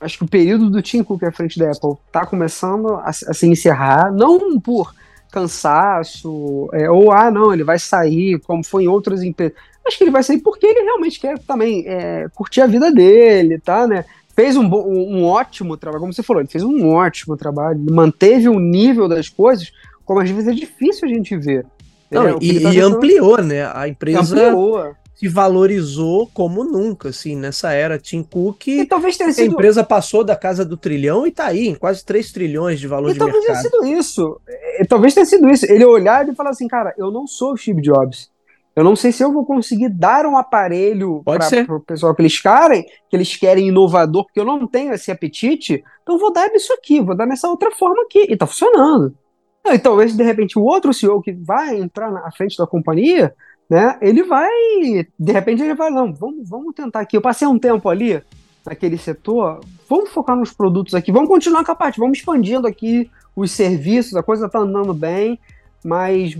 acho que o período do Tim Cook à frente da Apple está começando a, a, se encerrar, não por cansaço, é, ou ah, não, ele vai sair, como foi em outras empresas. Acho que ele vai sair porque ele realmente quer também é, curtir a vida dele, tá, né? Fez um, um, ótimo trabalho, como você falou, ele fez um ótimo trabalho, manteve o nível das coisas, como às vezes é difícil a gente ver. Não, e, tá e ampliou, né? A empresa. Ampliou se valorizou como nunca, assim, nessa era Tim Cook. E talvez tenha sido... A empresa passou da casa do trilhão e tá aí, em quase 3 trilhões de valor e de talvez mercado. Tenha sido isso. E, talvez tenha sido isso. Ele olhar e falar assim, cara, eu não sou o Steve Jobs. Eu não sei se eu vou conseguir dar um aparelho para o pessoal que eles querem, que eles querem inovador, porque eu não tenho esse apetite, então eu vou dar isso aqui, vou dar nessa outra forma aqui, e tá funcionando. E talvez, de repente, o outro CEO que vai entrar na frente da companhia né? Ele vai, de repente ele vai, não, vamos, vamos tentar aqui. Eu passei um tempo ali naquele setor, vamos focar nos produtos aqui, vamos continuar com a parte, vamos expandindo aqui os serviços, a coisa tá andando bem, mas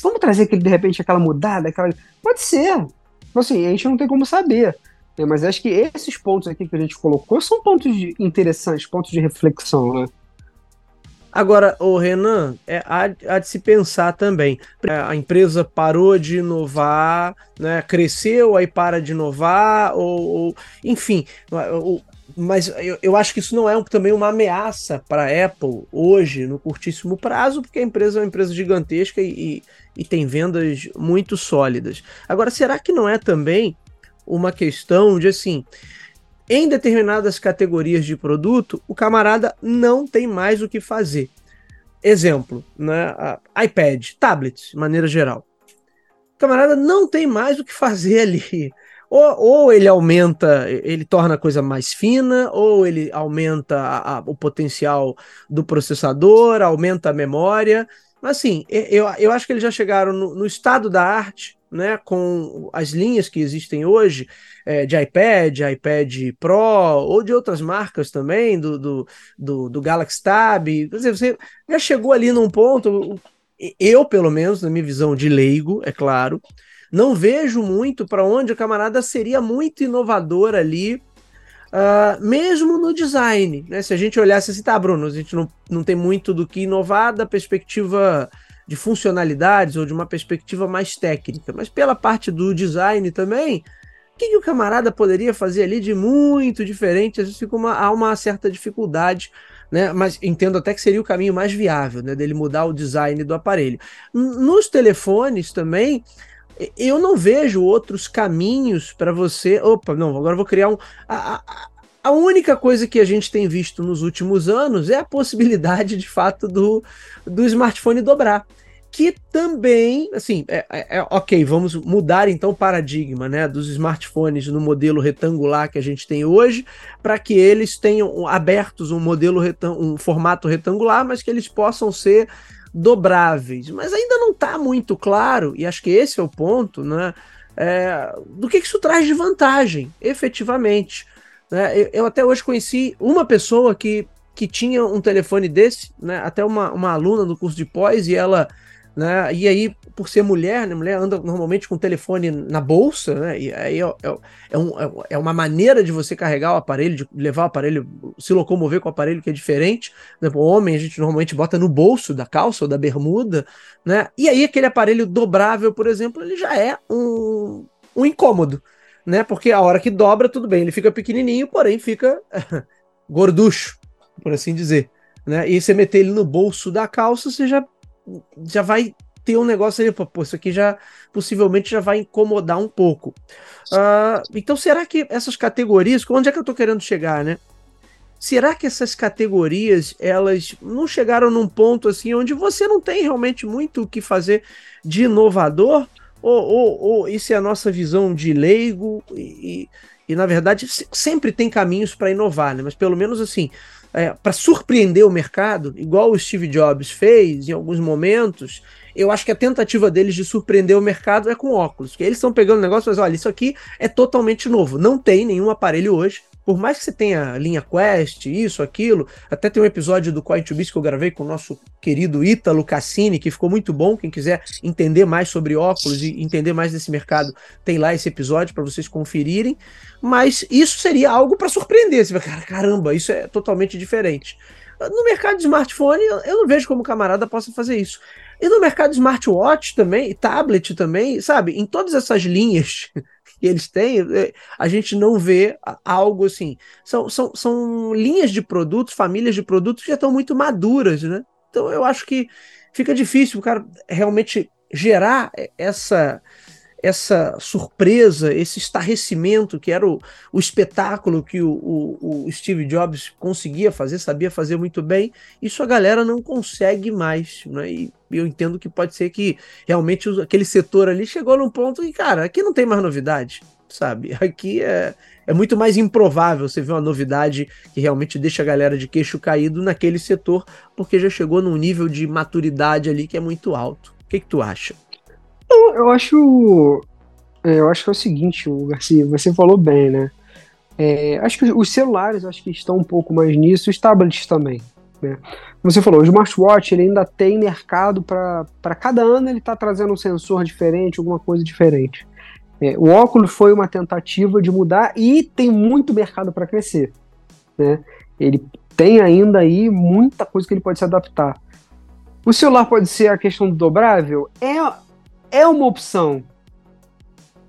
vamos trazer aquele, de repente, aquela mudada, aquela... Pode ser. Assim, a gente não tem como saber. Né? Mas acho que esses pontos aqui que a gente colocou são pontos interessantes, pontos de reflexão, né? Agora, o Renan, é, há, há, de se pensar também. A empresa parou de inovar, né, cresceu, aí para de inovar, ou, ou enfim. Ou, mas eu, eu, acho que isso não é um, também uma ameaça para a Apple hoje, no curtíssimo prazo, porque a empresa é uma empresa gigantesca e, e, e tem vendas muito sólidas. Agora, será que não é também uma questão de assim em determinadas categorias de produto, o camarada não tem mais o que fazer. Exemplo, né, iPad, tablets, de maneira geral. O camarada não tem mais o que fazer ali. Ou, ou ele aumenta, ele torna a coisa mais fina, ou ele aumenta a, a, o potencial do processador, aumenta a memória. Mas assim, eu, eu acho que eles já chegaram no, no estado da arte, né, com as linhas que existem hoje, é, de iPad, iPad Pro, ou de outras marcas também, do, do, do, do Galaxy Tab. Quer dizer, você já chegou ali num ponto, eu, pelo menos, na minha visão de leigo, é claro, não vejo muito para onde o camarada seria muito inovador ali, uh, mesmo no design. Né? Se a gente olhasse assim, tá, Bruno, a gente não, não tem muito do que inovar da perspectiva de funcionalidades ou de uma perspectiva mais técnica, mas pela parte do design também, o que, que, o camarada poderia fazer ali de muito diferente? Às vezes fica uma, há uma certa dificuldade, né? Mas entendo até que seria o caminho mais viável, né? Dele mudar o design do aparelho. Nos telefones também, eu não vejo outros caminhos para você. Opa, não, agora vou criar um. A, a única coisa que a gente tem visto nos últimos anos é a possibilidade, de fato, do, do smartphone dobrar que também, assim, é, é, é, ok, vamos mudar então o paradigma né, dos smartphones no modelo retangular que a gente tem hoje, para que eles tenham abertos um modelo, um formato retangular, mas que eles possam ser dobráveis. Mas ainda não está muito claro, e acho que esse é o ponto, né, é, do que, que isso traz de vantagem, efetivamente. Né? Eu, eu até hoje conheci uma pessoa que que tinha um telefone desse, né? Até uma, uma aluna do curso de pós, e ela né? E aí, por ser mulher, né? Mulher anda normalmente com o telefone na bolsa, né? E aí é, é, é, um, é, é uma maneira de você carregar o aparelho, de levar o aparelho, se locomover com o aparelho que é diferente. Né? O homem a gente normalmente bota no bolso da calça ou da bermuda, né? E aí aquele aparelho dobrável, por exemplo, ele já é um, um incômodo, né? Porque a hora que dobra, tudo bem, ele fica pequenininho, porém fica gorducho, por assim dizer. Né? E você meter ele no bolso da calça, você já já vai ter um negócio ali, pô, isso aqui já possivelmente já vai incomodar um pouco. Uh, então, será que essas categorias, onde é que eu tô querendo chegar, né? Será que essas categorias elas não chegaram num ponto assim onde você não tem realmente muito o que fazer de inovador? Ou, ou, ou isso é a nossa visão de leigo? E, e, e na verdade sempre tem caminhos para inovar, né? Mas pelo menos assim, é, para surpreender o mercado, igual o Steve Jobs fez em alguns momentos, eu acho que a tentativa deles de surpreender o mercado é com óculos. Porque eles estão pegando o negócio e falando, olha, isso aqui é totalmente novo. Não tem nenhum aparelho hoje por mais que você tenha linha Quest, isso, aquilo, até tem um episódio do Quiet Beast que eu gravei com o nosso querido Ítalo Cassini, que ficou muito bom. Quem quiser entender mais sobre óculos e entender mais desse mercado, tem lá esse episódio para vocês conferirem. Mas isso seria algo para surpreender. Você vai, cara, caramba, isso é totalmente diferente. No mercado de smartphone, eu não vejo como o camarada possa fazer isso. E no mercado de smartwatch também, e tablet também, sabe? Em todas essas linhas que eles têm, é, a gente não vê algo assim. São, são, são linhas de produtos, famílias de produtos que já estão muito maduras, né? Então eu acho que fica difícil o cara realmente gerar essa essa surpresa, esse estarrecimento que era o, o espetáculo que o, o, o, Steve Jobs conseguia fazer, sabia fazer muito bem, isso a galera não consegue mais. Né? E eu entendo que pode ser que realmente aquele setor ali chegou num ponto que, cara, aqui não tem mais novidade, sabe? Aqui é, é muito mais improvável você ver uma novidade que realmente deixa a galera de queixo caído naquele setor, porque já chegou num nível de maturidade ali que é muito alto. O que, que tu acha? Eu, acho. É, eu acho que é o seguinte, o Garcia, você falou bem, né? É, acho que os celulares acho que estão um pouco mais nisso, os tablets também. Né? Como você falou, o smartwatch ele ainda tem mercado para cada ano ele está trazendo um sensor diferente, alguma coisa diferente. É, o óculos foi uma tentativa de mudar e tem muito mercado para crescer. Né? Ele tem ainda aí muita coisa que ele pode se adaptar. O celular pode ser a questão do dobrável? É, é uma opção.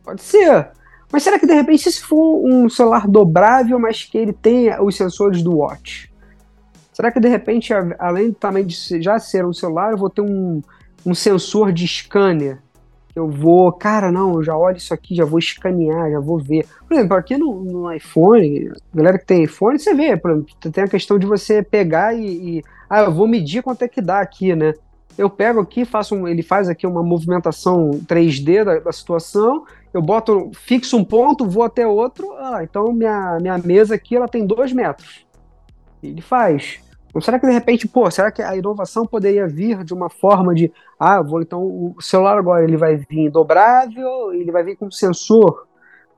Pode ser. Mas será que de repente, se for um celular dobrável, mas que ele tenha os sensores do Watch? Será que de repente, além também de já ser um celular, eu vou ter um, um sensor de scanner? Eu vou, cara, não, eu já olho isso aqui, já vou escanear, já vou ver. Por exemplo, aqui no, no iPhone, galera que tem iPhone, você vê, por exemplo, tem a questão de você pegar e, e ah, eu vou medir quanto é que dá aqui, né? Eu pego aqui, faço um, ele faz aqui uma movimentação 3D da, da situação, eu boto, fixo um ponto, vou até outro, ah, então minha, minha mesa aqui ela tem dois metros. Ele faz. Então, será que de repente, pô, será que a inovação poderia vir de uma forma de, ah, vou então o celular agora ele vai vir dobrável, ele vai vir com sensor.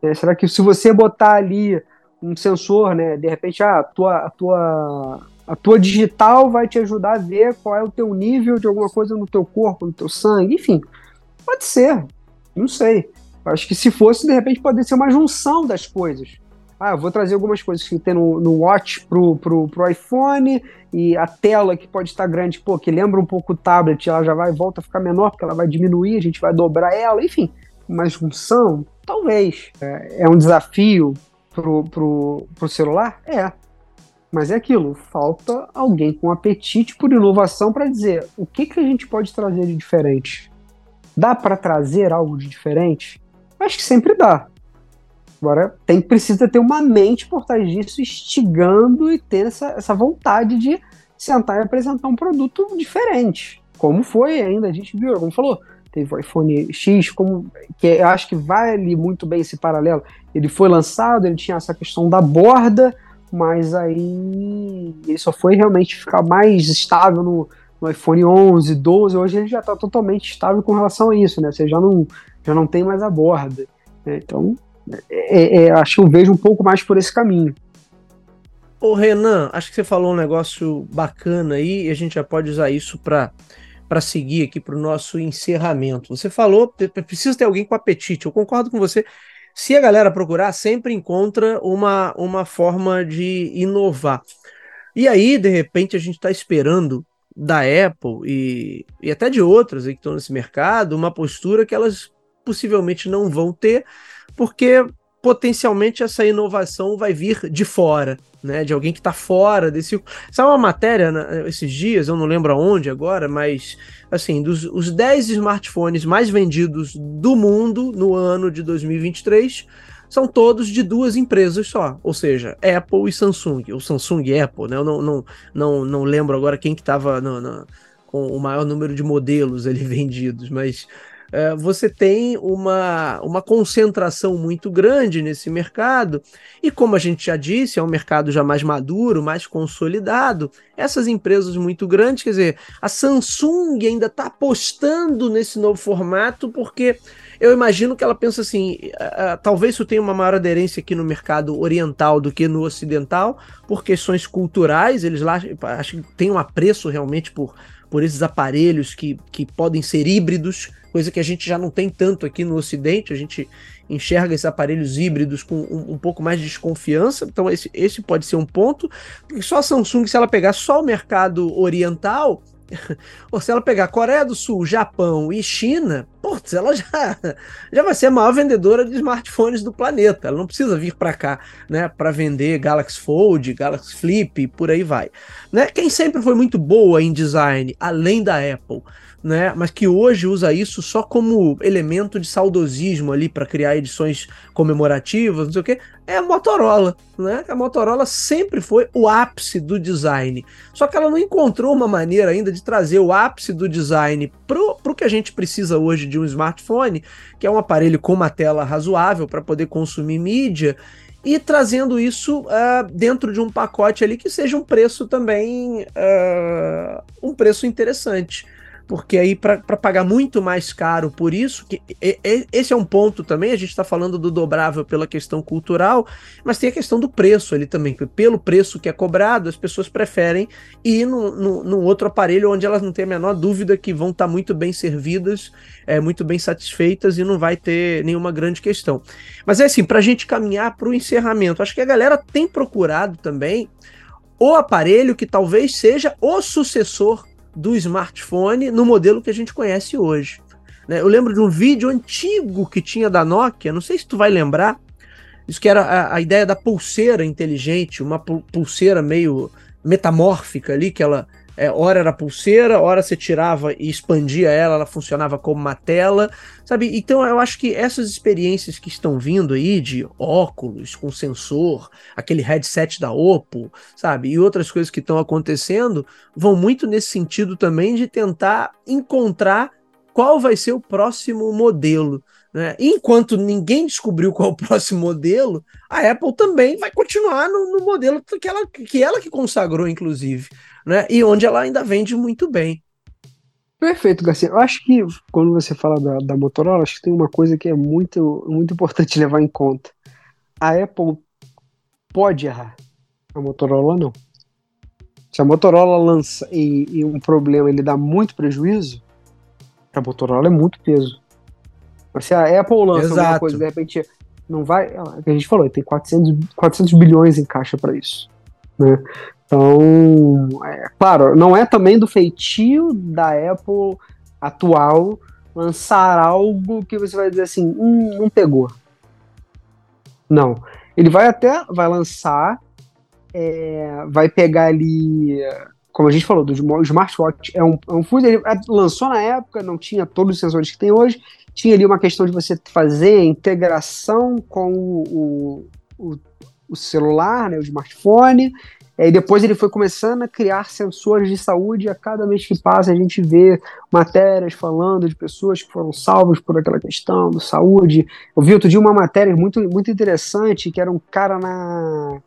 Né? Será que se você botar ali um sensor, né, de repente, ah, a tua, a tua a tua digital vai te ajudar a ver qual é o teu nível de alguma coisa no teu corpo, no teu sangue, enfim. Pode ser, não sei. Acho que se fosse, de repente, pode ser uma junção das coisas. Ah, vou trazer algumas coisas que tem no, no Watch pro, pro, pro iPhone e a tela que pode estar grande, pô, que lembra um pouco o tablet, ela já vai volta a ficar menor porque ela vai diminuir, a gente vai dobrar ela, enfim. Uma junção, talvez. É, é um desafio pro, pro, pro celular? É. Mas é aquilo, falta alguém com apetite por inovação para dizer o que, que a gente pode trazer de diferente. Dá para trazer algo de diferente? Acho que sempre dá. Agora tem precisa ter uma mente por trás disso, instigando e ter essa, essa vontade de sentar e apresentar um produto diferente. Como foi ainda, a gente viu, como falou, teve o iPhone X, como, que eu acho que vale muito bem esse paralelo. Ele foi lançado, ele tinha essa questão da borda, mas aí ele só foi realmente ficar mais estável no, no iPhone 11, 12, hoje ele já está totalmente estável com relação a isso, né? Você já não, já não tem mais a borda. Né? Então, é, é, acho que eu vejo um pouco mais por esse caminho. Ô Renan, acho que você falou um negócio bacana aí e a gente já pode usar isso para para seguir aqui para o nosso encerramento. Você falou, precisa ter alguém com apetite. Eu concordo com você se a galera procurar, sempre encontra uma, uma forma de inovar. E aí, de repente, a gente está esperando da Apple e, e até de outras que estão nesse mercado uma postura que elas possivelmente não vão ter, porque potencialmente essa inovação vai vir de fora, né? De alguém que está fora desse. Sabe uma matéria né, esses dias, eu não lembro aonde agora, mas assim, dos os 10 smartphones mais vendidos do mundo no ano de 2023 são todos de duas empresas só, ou seja, Apple e Samsung, ou Samsung e Apple, né? Eu não, não, não, não lembro agora quem que estava com o maior número de modelos ali vendidos, mas é, você tem uma, uma concentração muito grande nesse mercado, e como a gente já disse, é um mercado já mais maduro, mais consolidado. Essas empresas muito grandes, quer dizer, a Samsung ainda está apostando nesse novo formato, porque eu imagino que ela pensa assim: uh, talvez isso tenha uma maior aderência aqui no mercado oriental do que no ocidental, por questões culturais, eles lá acho que tem um apreço realmente por, por esses aparelhos que, que podem ser híbridos coisa que a gente já não tem tanto aqui no Ocidente, a gente enxerga esses aparelhos híbridos com um, um, pouco mais de desconfiança, então esse, esse pode ser um ponto, só a Samsung, se ela pegar só o mercado oriental, ou se ela pegar Coreia do Sul, Japão e China, putz, ela já, já vai ser a maior vendedora de smartphones do planeta. Ela não precisa vir para cá, né, para vender Galaxy Fold, Galaxy Flip, por aí vai. Né? Quem sempre foi muito boa em design, além da Apple, né? Mas que hoje usa isso só como elemento de saudosismo ali para criar edições comemorativas, não sei o que, é a Motorola, né? A Motorola sempre foi o ápice do design. Só que ela não encontrou uma maneira ainda de trazer o ápice do design pro, pro que a gente precisa hoje de um smartphone, que é um aparelho com uma tela razoável para poder consumir mídia e trazendo isso uh, dentro de um pacote ali que seja um preço também uh, um preço interessante porque aí para pagar muito mais caro por isso, que esse é um ponto também, a gente está falando do dobrável pela questão cultural, mas tem a questão do preço ali também, pelo preço que é cobrado, as pessoas preferem ir no outro aparelho onde elas não têm a menor dúvida que vão estar tá muito bem servidas, é, muito bem satisfeitas e não vai ter nenhuma grande questão. Mas é assim, para a gente caminhar para o encerramento, acho que a galera tem procurado também o aparelho que talvez seja o sucessor do smartphone no modelo que a gente conhece hoje. Né? Eu lembro de um vídeo antigo que tinha da Nokia, não sei se tu vai lembrar, isso que era a, a ideia da pulseira inteligente, uma pulseira meio metamórfica ali, que ela é, hora era pulseira, hora você tirava e expandia ela, ela funcionava como uma tela, sabe? Então eu acho que essas experiências que estão vindo aí de óculos com sensor, aquele headset da Oppo, sabe? E outras coisas que estão acontecendo, vão muito nesse sentido também de tentar encontrar qual vai ser o próximo modelo. Né? Enquanto ninguém descobriu qual é o próximo modelo, a Apple também vai continuar no, no modelo que ela, que ela que consagrou, inclusive né? E onde ela ainda vende muito bem. Perfeito, Garcia. Eu acho que quando você fala da, da Motorola, acho que tem uma coisa que é muito, muito importante levar em conta. A Apple pode errar, a Motorola não. Se a Motorola lança e, e um problema ele dá muito prejuízo, a Motorola é muito peso. Mas se a Apple lança Exato. alguma coisa, de repente não vai. É a gente falou, tem 400, 400 bilhões em caixa para isso. Né? Então, é, claro, não é também do feitio da Apple atual lançar algo que você vai dizer assim, hum, não pegou. Não. Ele vai até, vai lançar, é, vai pegar ali, como a gente falou, do smartwatch, é um, é um ele lançou na época, não tinha todos os sensores que tem hoje, tinha ali uma questão de você fazer a integração com o, o, o celular, né, o smartphone, e depois ele foi começando a criar sensores de saúde, e a cada mês que passa a gente vê matérias falando de pessoas que foram salvas por aquela questão de saúde. Eu vi outro dia uma matéria muito, muito interessante, que era um cara na.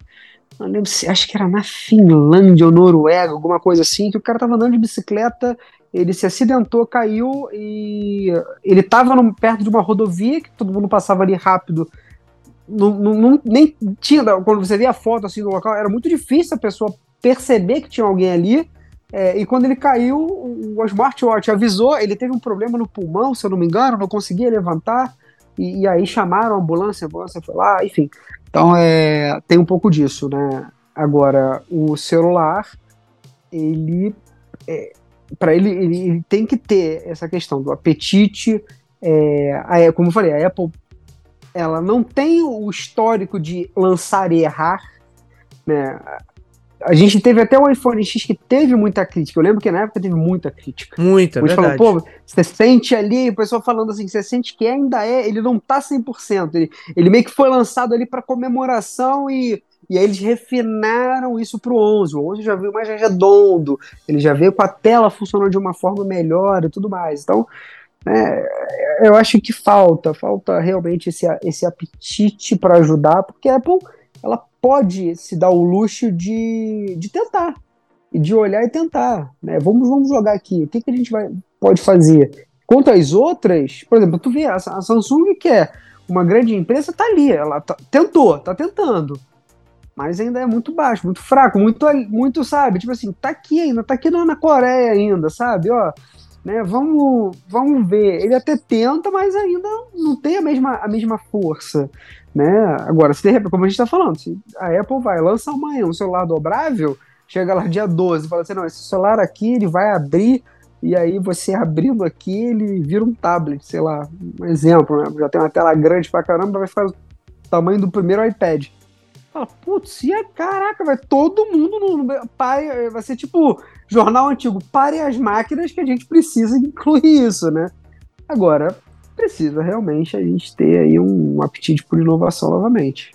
Não lembro se, acho que era na Finlândia ou Noruega, alguma coisa assim, que o cara tava andando de bicicleta, ele se acidentou, caiu e ele estava perto de uma rodovia que todo mundo passava ali rápido não, não, nem tinha, quando você via a foto assim do local, era muito difícil a pessoa perceber que tinha alguém ali. É, e quando ele caiu, o, smartwatch avisou, ele teve um problema no pulmão, se eu não me engano, não conseguia levantar. E, e aí chamaram a ambulância, a ambulância foi lá, enfim. Então é, tem um pouco disso, né? Agora, o celular, ele. É, para ele, ele, ele, tem que ter essa questão do apetite. É, a, como eu falei, a Apple ela não tem o histórico de lançar e errar, né? A gente teve até o iPhone X que teve muita crítica. Eu lembro que na época teve muita crítica. Muita, Muitos verdade. Falou, Pô, você sente ali, o pessoal falando assim, você sente que ainda é, ele não tá 100%. Ele, ele meio que foi lançado ali para comemoração e, e aí eles refinaram isso pro 11. O 11 já veio mais redondo, ele já veio com a tela funcionando de uma forma melhor e tudo mais. Então, é, eu acho que falta, falta realmente esse, esse apetite para ajudar, porque a Apple ela pode se dar o luxo de, de tentar, de olhar e tentar. Né? Vamos, vamos jogar aqui, o que, que a gente vai, pode fazer? Quanto às outras, por exemplo, tu vê, a, a Samsung, que é uma grande empresa, tá ali, ela tá, tentou, tá tentando. Mas ainda é muito baixo, muito fraco, muito, muito, sabe? Tipo assim, tá aqui ainda, tá aqui na, na Coreia ainda, sabe? Ó, né? Vamos, vamos ver. Ele até tenta, mas ainda não tem a mesma, a mesma força, né? Agora, se de repente, como a gente está falando, se a Apple vai lançar amanhã um celular dobrável, chega lá dia 12 e fala assim, não, esse celular aqui ele vai abrir e aí você abrindo aqui, ele vira um tablet, sei lá, um exemplo, né? Já tem uma tela grande pra caramba, vai ficar o tamanho do primeiro iPad. Fala, putz, e caraca, vai todo mundo no, no pai, vai ser tipo jornal antigo, pare as máquinas que a gente precisa incluir isso, né? Agora, precisa realmente a gente ter aí um, um apetite por inovação novamente.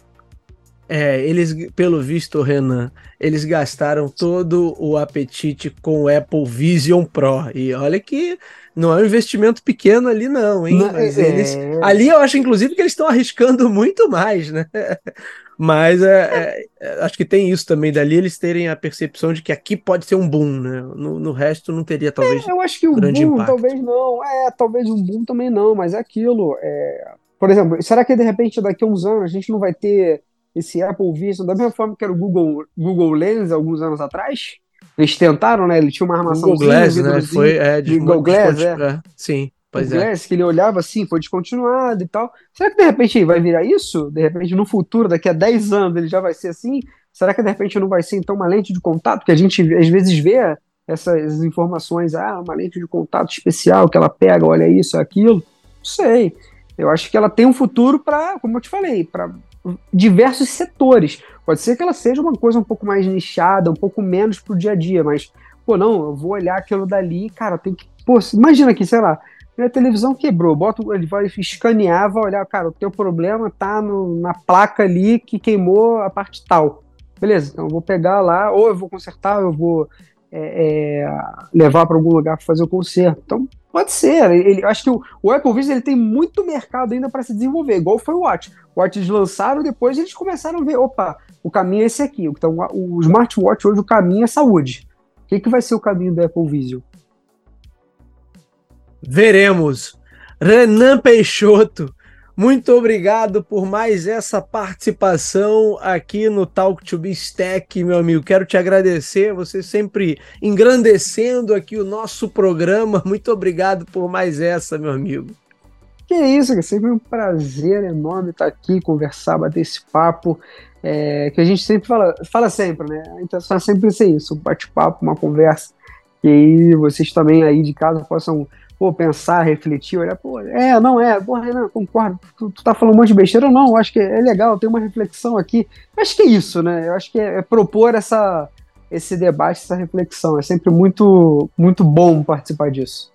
É, eles, pelo visto, Renan, eles gastaram todo o apetite com o Apple Vision Pro. E olha que não é um investimento pequeno ali, não, hein? Não, Mas é... eles. Ali eu acho, inclusive, que eles estão arriscando muito mais, né? Mas é, é, acho que tem isso também dali, eles terem a percepção de que aqui pode ser um boom, né? No, no resto não teria, talvez. É, eu acho que o boom impacto. talvez não. É, talvez um boom também não, mas é aquilo. É... Por exemplo, será que de repente daqui a uns anos a gente não vai ter esse Apple Vision da mesma forma que era o Google, Google Lens alguns anos atrás? Eles tentaram, né? Ele tinha uma armação. Google Glass, né? Foi, é, de Google Glass, é. é. Sim. Pois é. Que ele olhava assim, foi descontinuado e tal. Será que de repente vai virar isso? De repente, no futuro, daqui a 10 anos, ele já vai ser assim? Será que de repente não vai ser então uma lente de contato? Que a gente às vezes vê essas informações, ah, uma lente de contato especial que ela pega, olha isso, aquilo. Não sei. Eu acho que ela tem um futuro para, como eu te falei, para diversos setores. Pode ser que ela seja uma coisa um pouco mais nichada, um pouco menos pro dia a dia, mas, pô, não, eu vou olhar aquilo dali, cara, tem que. Pô, imagina que, sei lá, minha televisão quebrou, bota, ele vai escanear, vai olhar, cara, o teu problema tá no, na placa ali que queimou a parte tal. Beleza, então eu vou pegar lá, ou eu vou consertar, ou eu vou é, é, levar para algum lugar para fazer o conserto. Então, pode ser. Ele, acho que o, o, Apple Vision ele tem muito mercado ainda para se desenvolver, igual foi o Watch. O Watch eles lançaram, depois eles começaram a ver, opa, o caminho é esse aqui. Então, o smartwatch hoje, o caminho é saúde. O que, que vai ser o caminho do Apple Vision? Veremos. Renan Peixoto, muito obrigado por mais essa participação aqui no Talk to Be Stack, meu amigo. Quero te agradecer, você sempre engrandecendo aqui o nosso programa. Muito obrigado por mais essa, meu amigo. Que isso, é sempre um prazer enorme estar aqui, conversar, bater esse papo. É, que a gente sempre fala, fala sempre, né? A intenção é sempre ser isso, um bate-papo, uma conversa. E aí vocês também aí de casa possam pô, pensar, refletir, olhar, pô, é, não é, pô, Renan, concordo, tu, tu tá falando um monte de besteira, não, acho que é legal, tem uma reflexão aqui. Acho que é isso, né? Eu acho que é, é propor essa, esse debate, essa reflexão. É sempre muito, muito bom participar disso.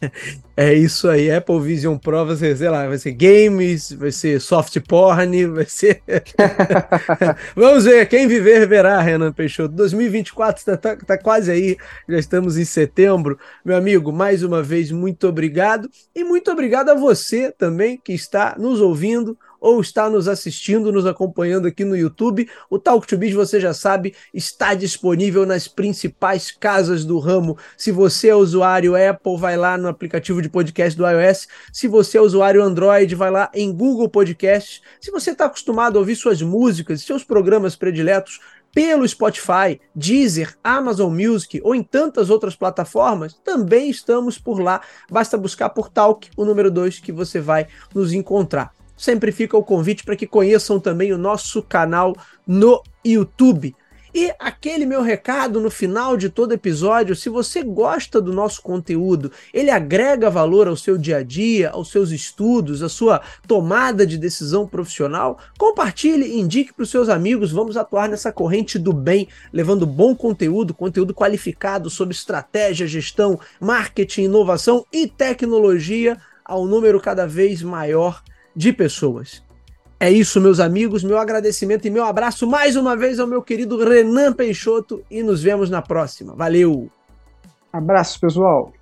É isso aí, Apple Vision Pro, vai ser, sei lá, vai ser games, vai ser soft porn, vai ser. Vamos ver, quem viver verá, Renan Peixoto. 2024 está tá, tá quase aí, já estamos em setembro. Meu amigo, mais uma vez, muito obrigado. E muito obrigado a você também que está nos ouvindo ou está nos assistindo, nos acompanhando aqui no YouTube. O Talk to Biz, você já sabe, está disponível nas principais casas do ramo. Se você é usuário Apple, vai lá no aplicativo de podcast do iOS. Se você é usuário Android, vai lá em Google Podcast. Se você está acostumado a ouvir suas músicas, seus programas prediletos, pelo Spotify, Deezer, Amazon Music ou em tantas outras plataformas, também estamos por lá. Basta buscar por Talk, o número 2, que você vai nos encontrar sempre fica o convite para que conheçam também o nosso canal no YouTube. E aquele meu recado no final de todo episódio: se você gosta do nosso conteúdo, ele agrega valor ao seu dia a dia, aos seus estudos, à sua tomada de decisão profissional, compartilhe indique para os seus amigos. Vamos atuar nessa corrente do bem, levando bom conteúdo, conteúdo qualificado sobre estratégia, gestão, marketing, inovação e tecnologia ao número cada vez maior de pessoas. É isso, meus amigos, meu agradecimento e meu abraço mais uma vez ao meu querido Renan Peixoto e nos vemos na próxima. Valeu! Abraço, pessoal!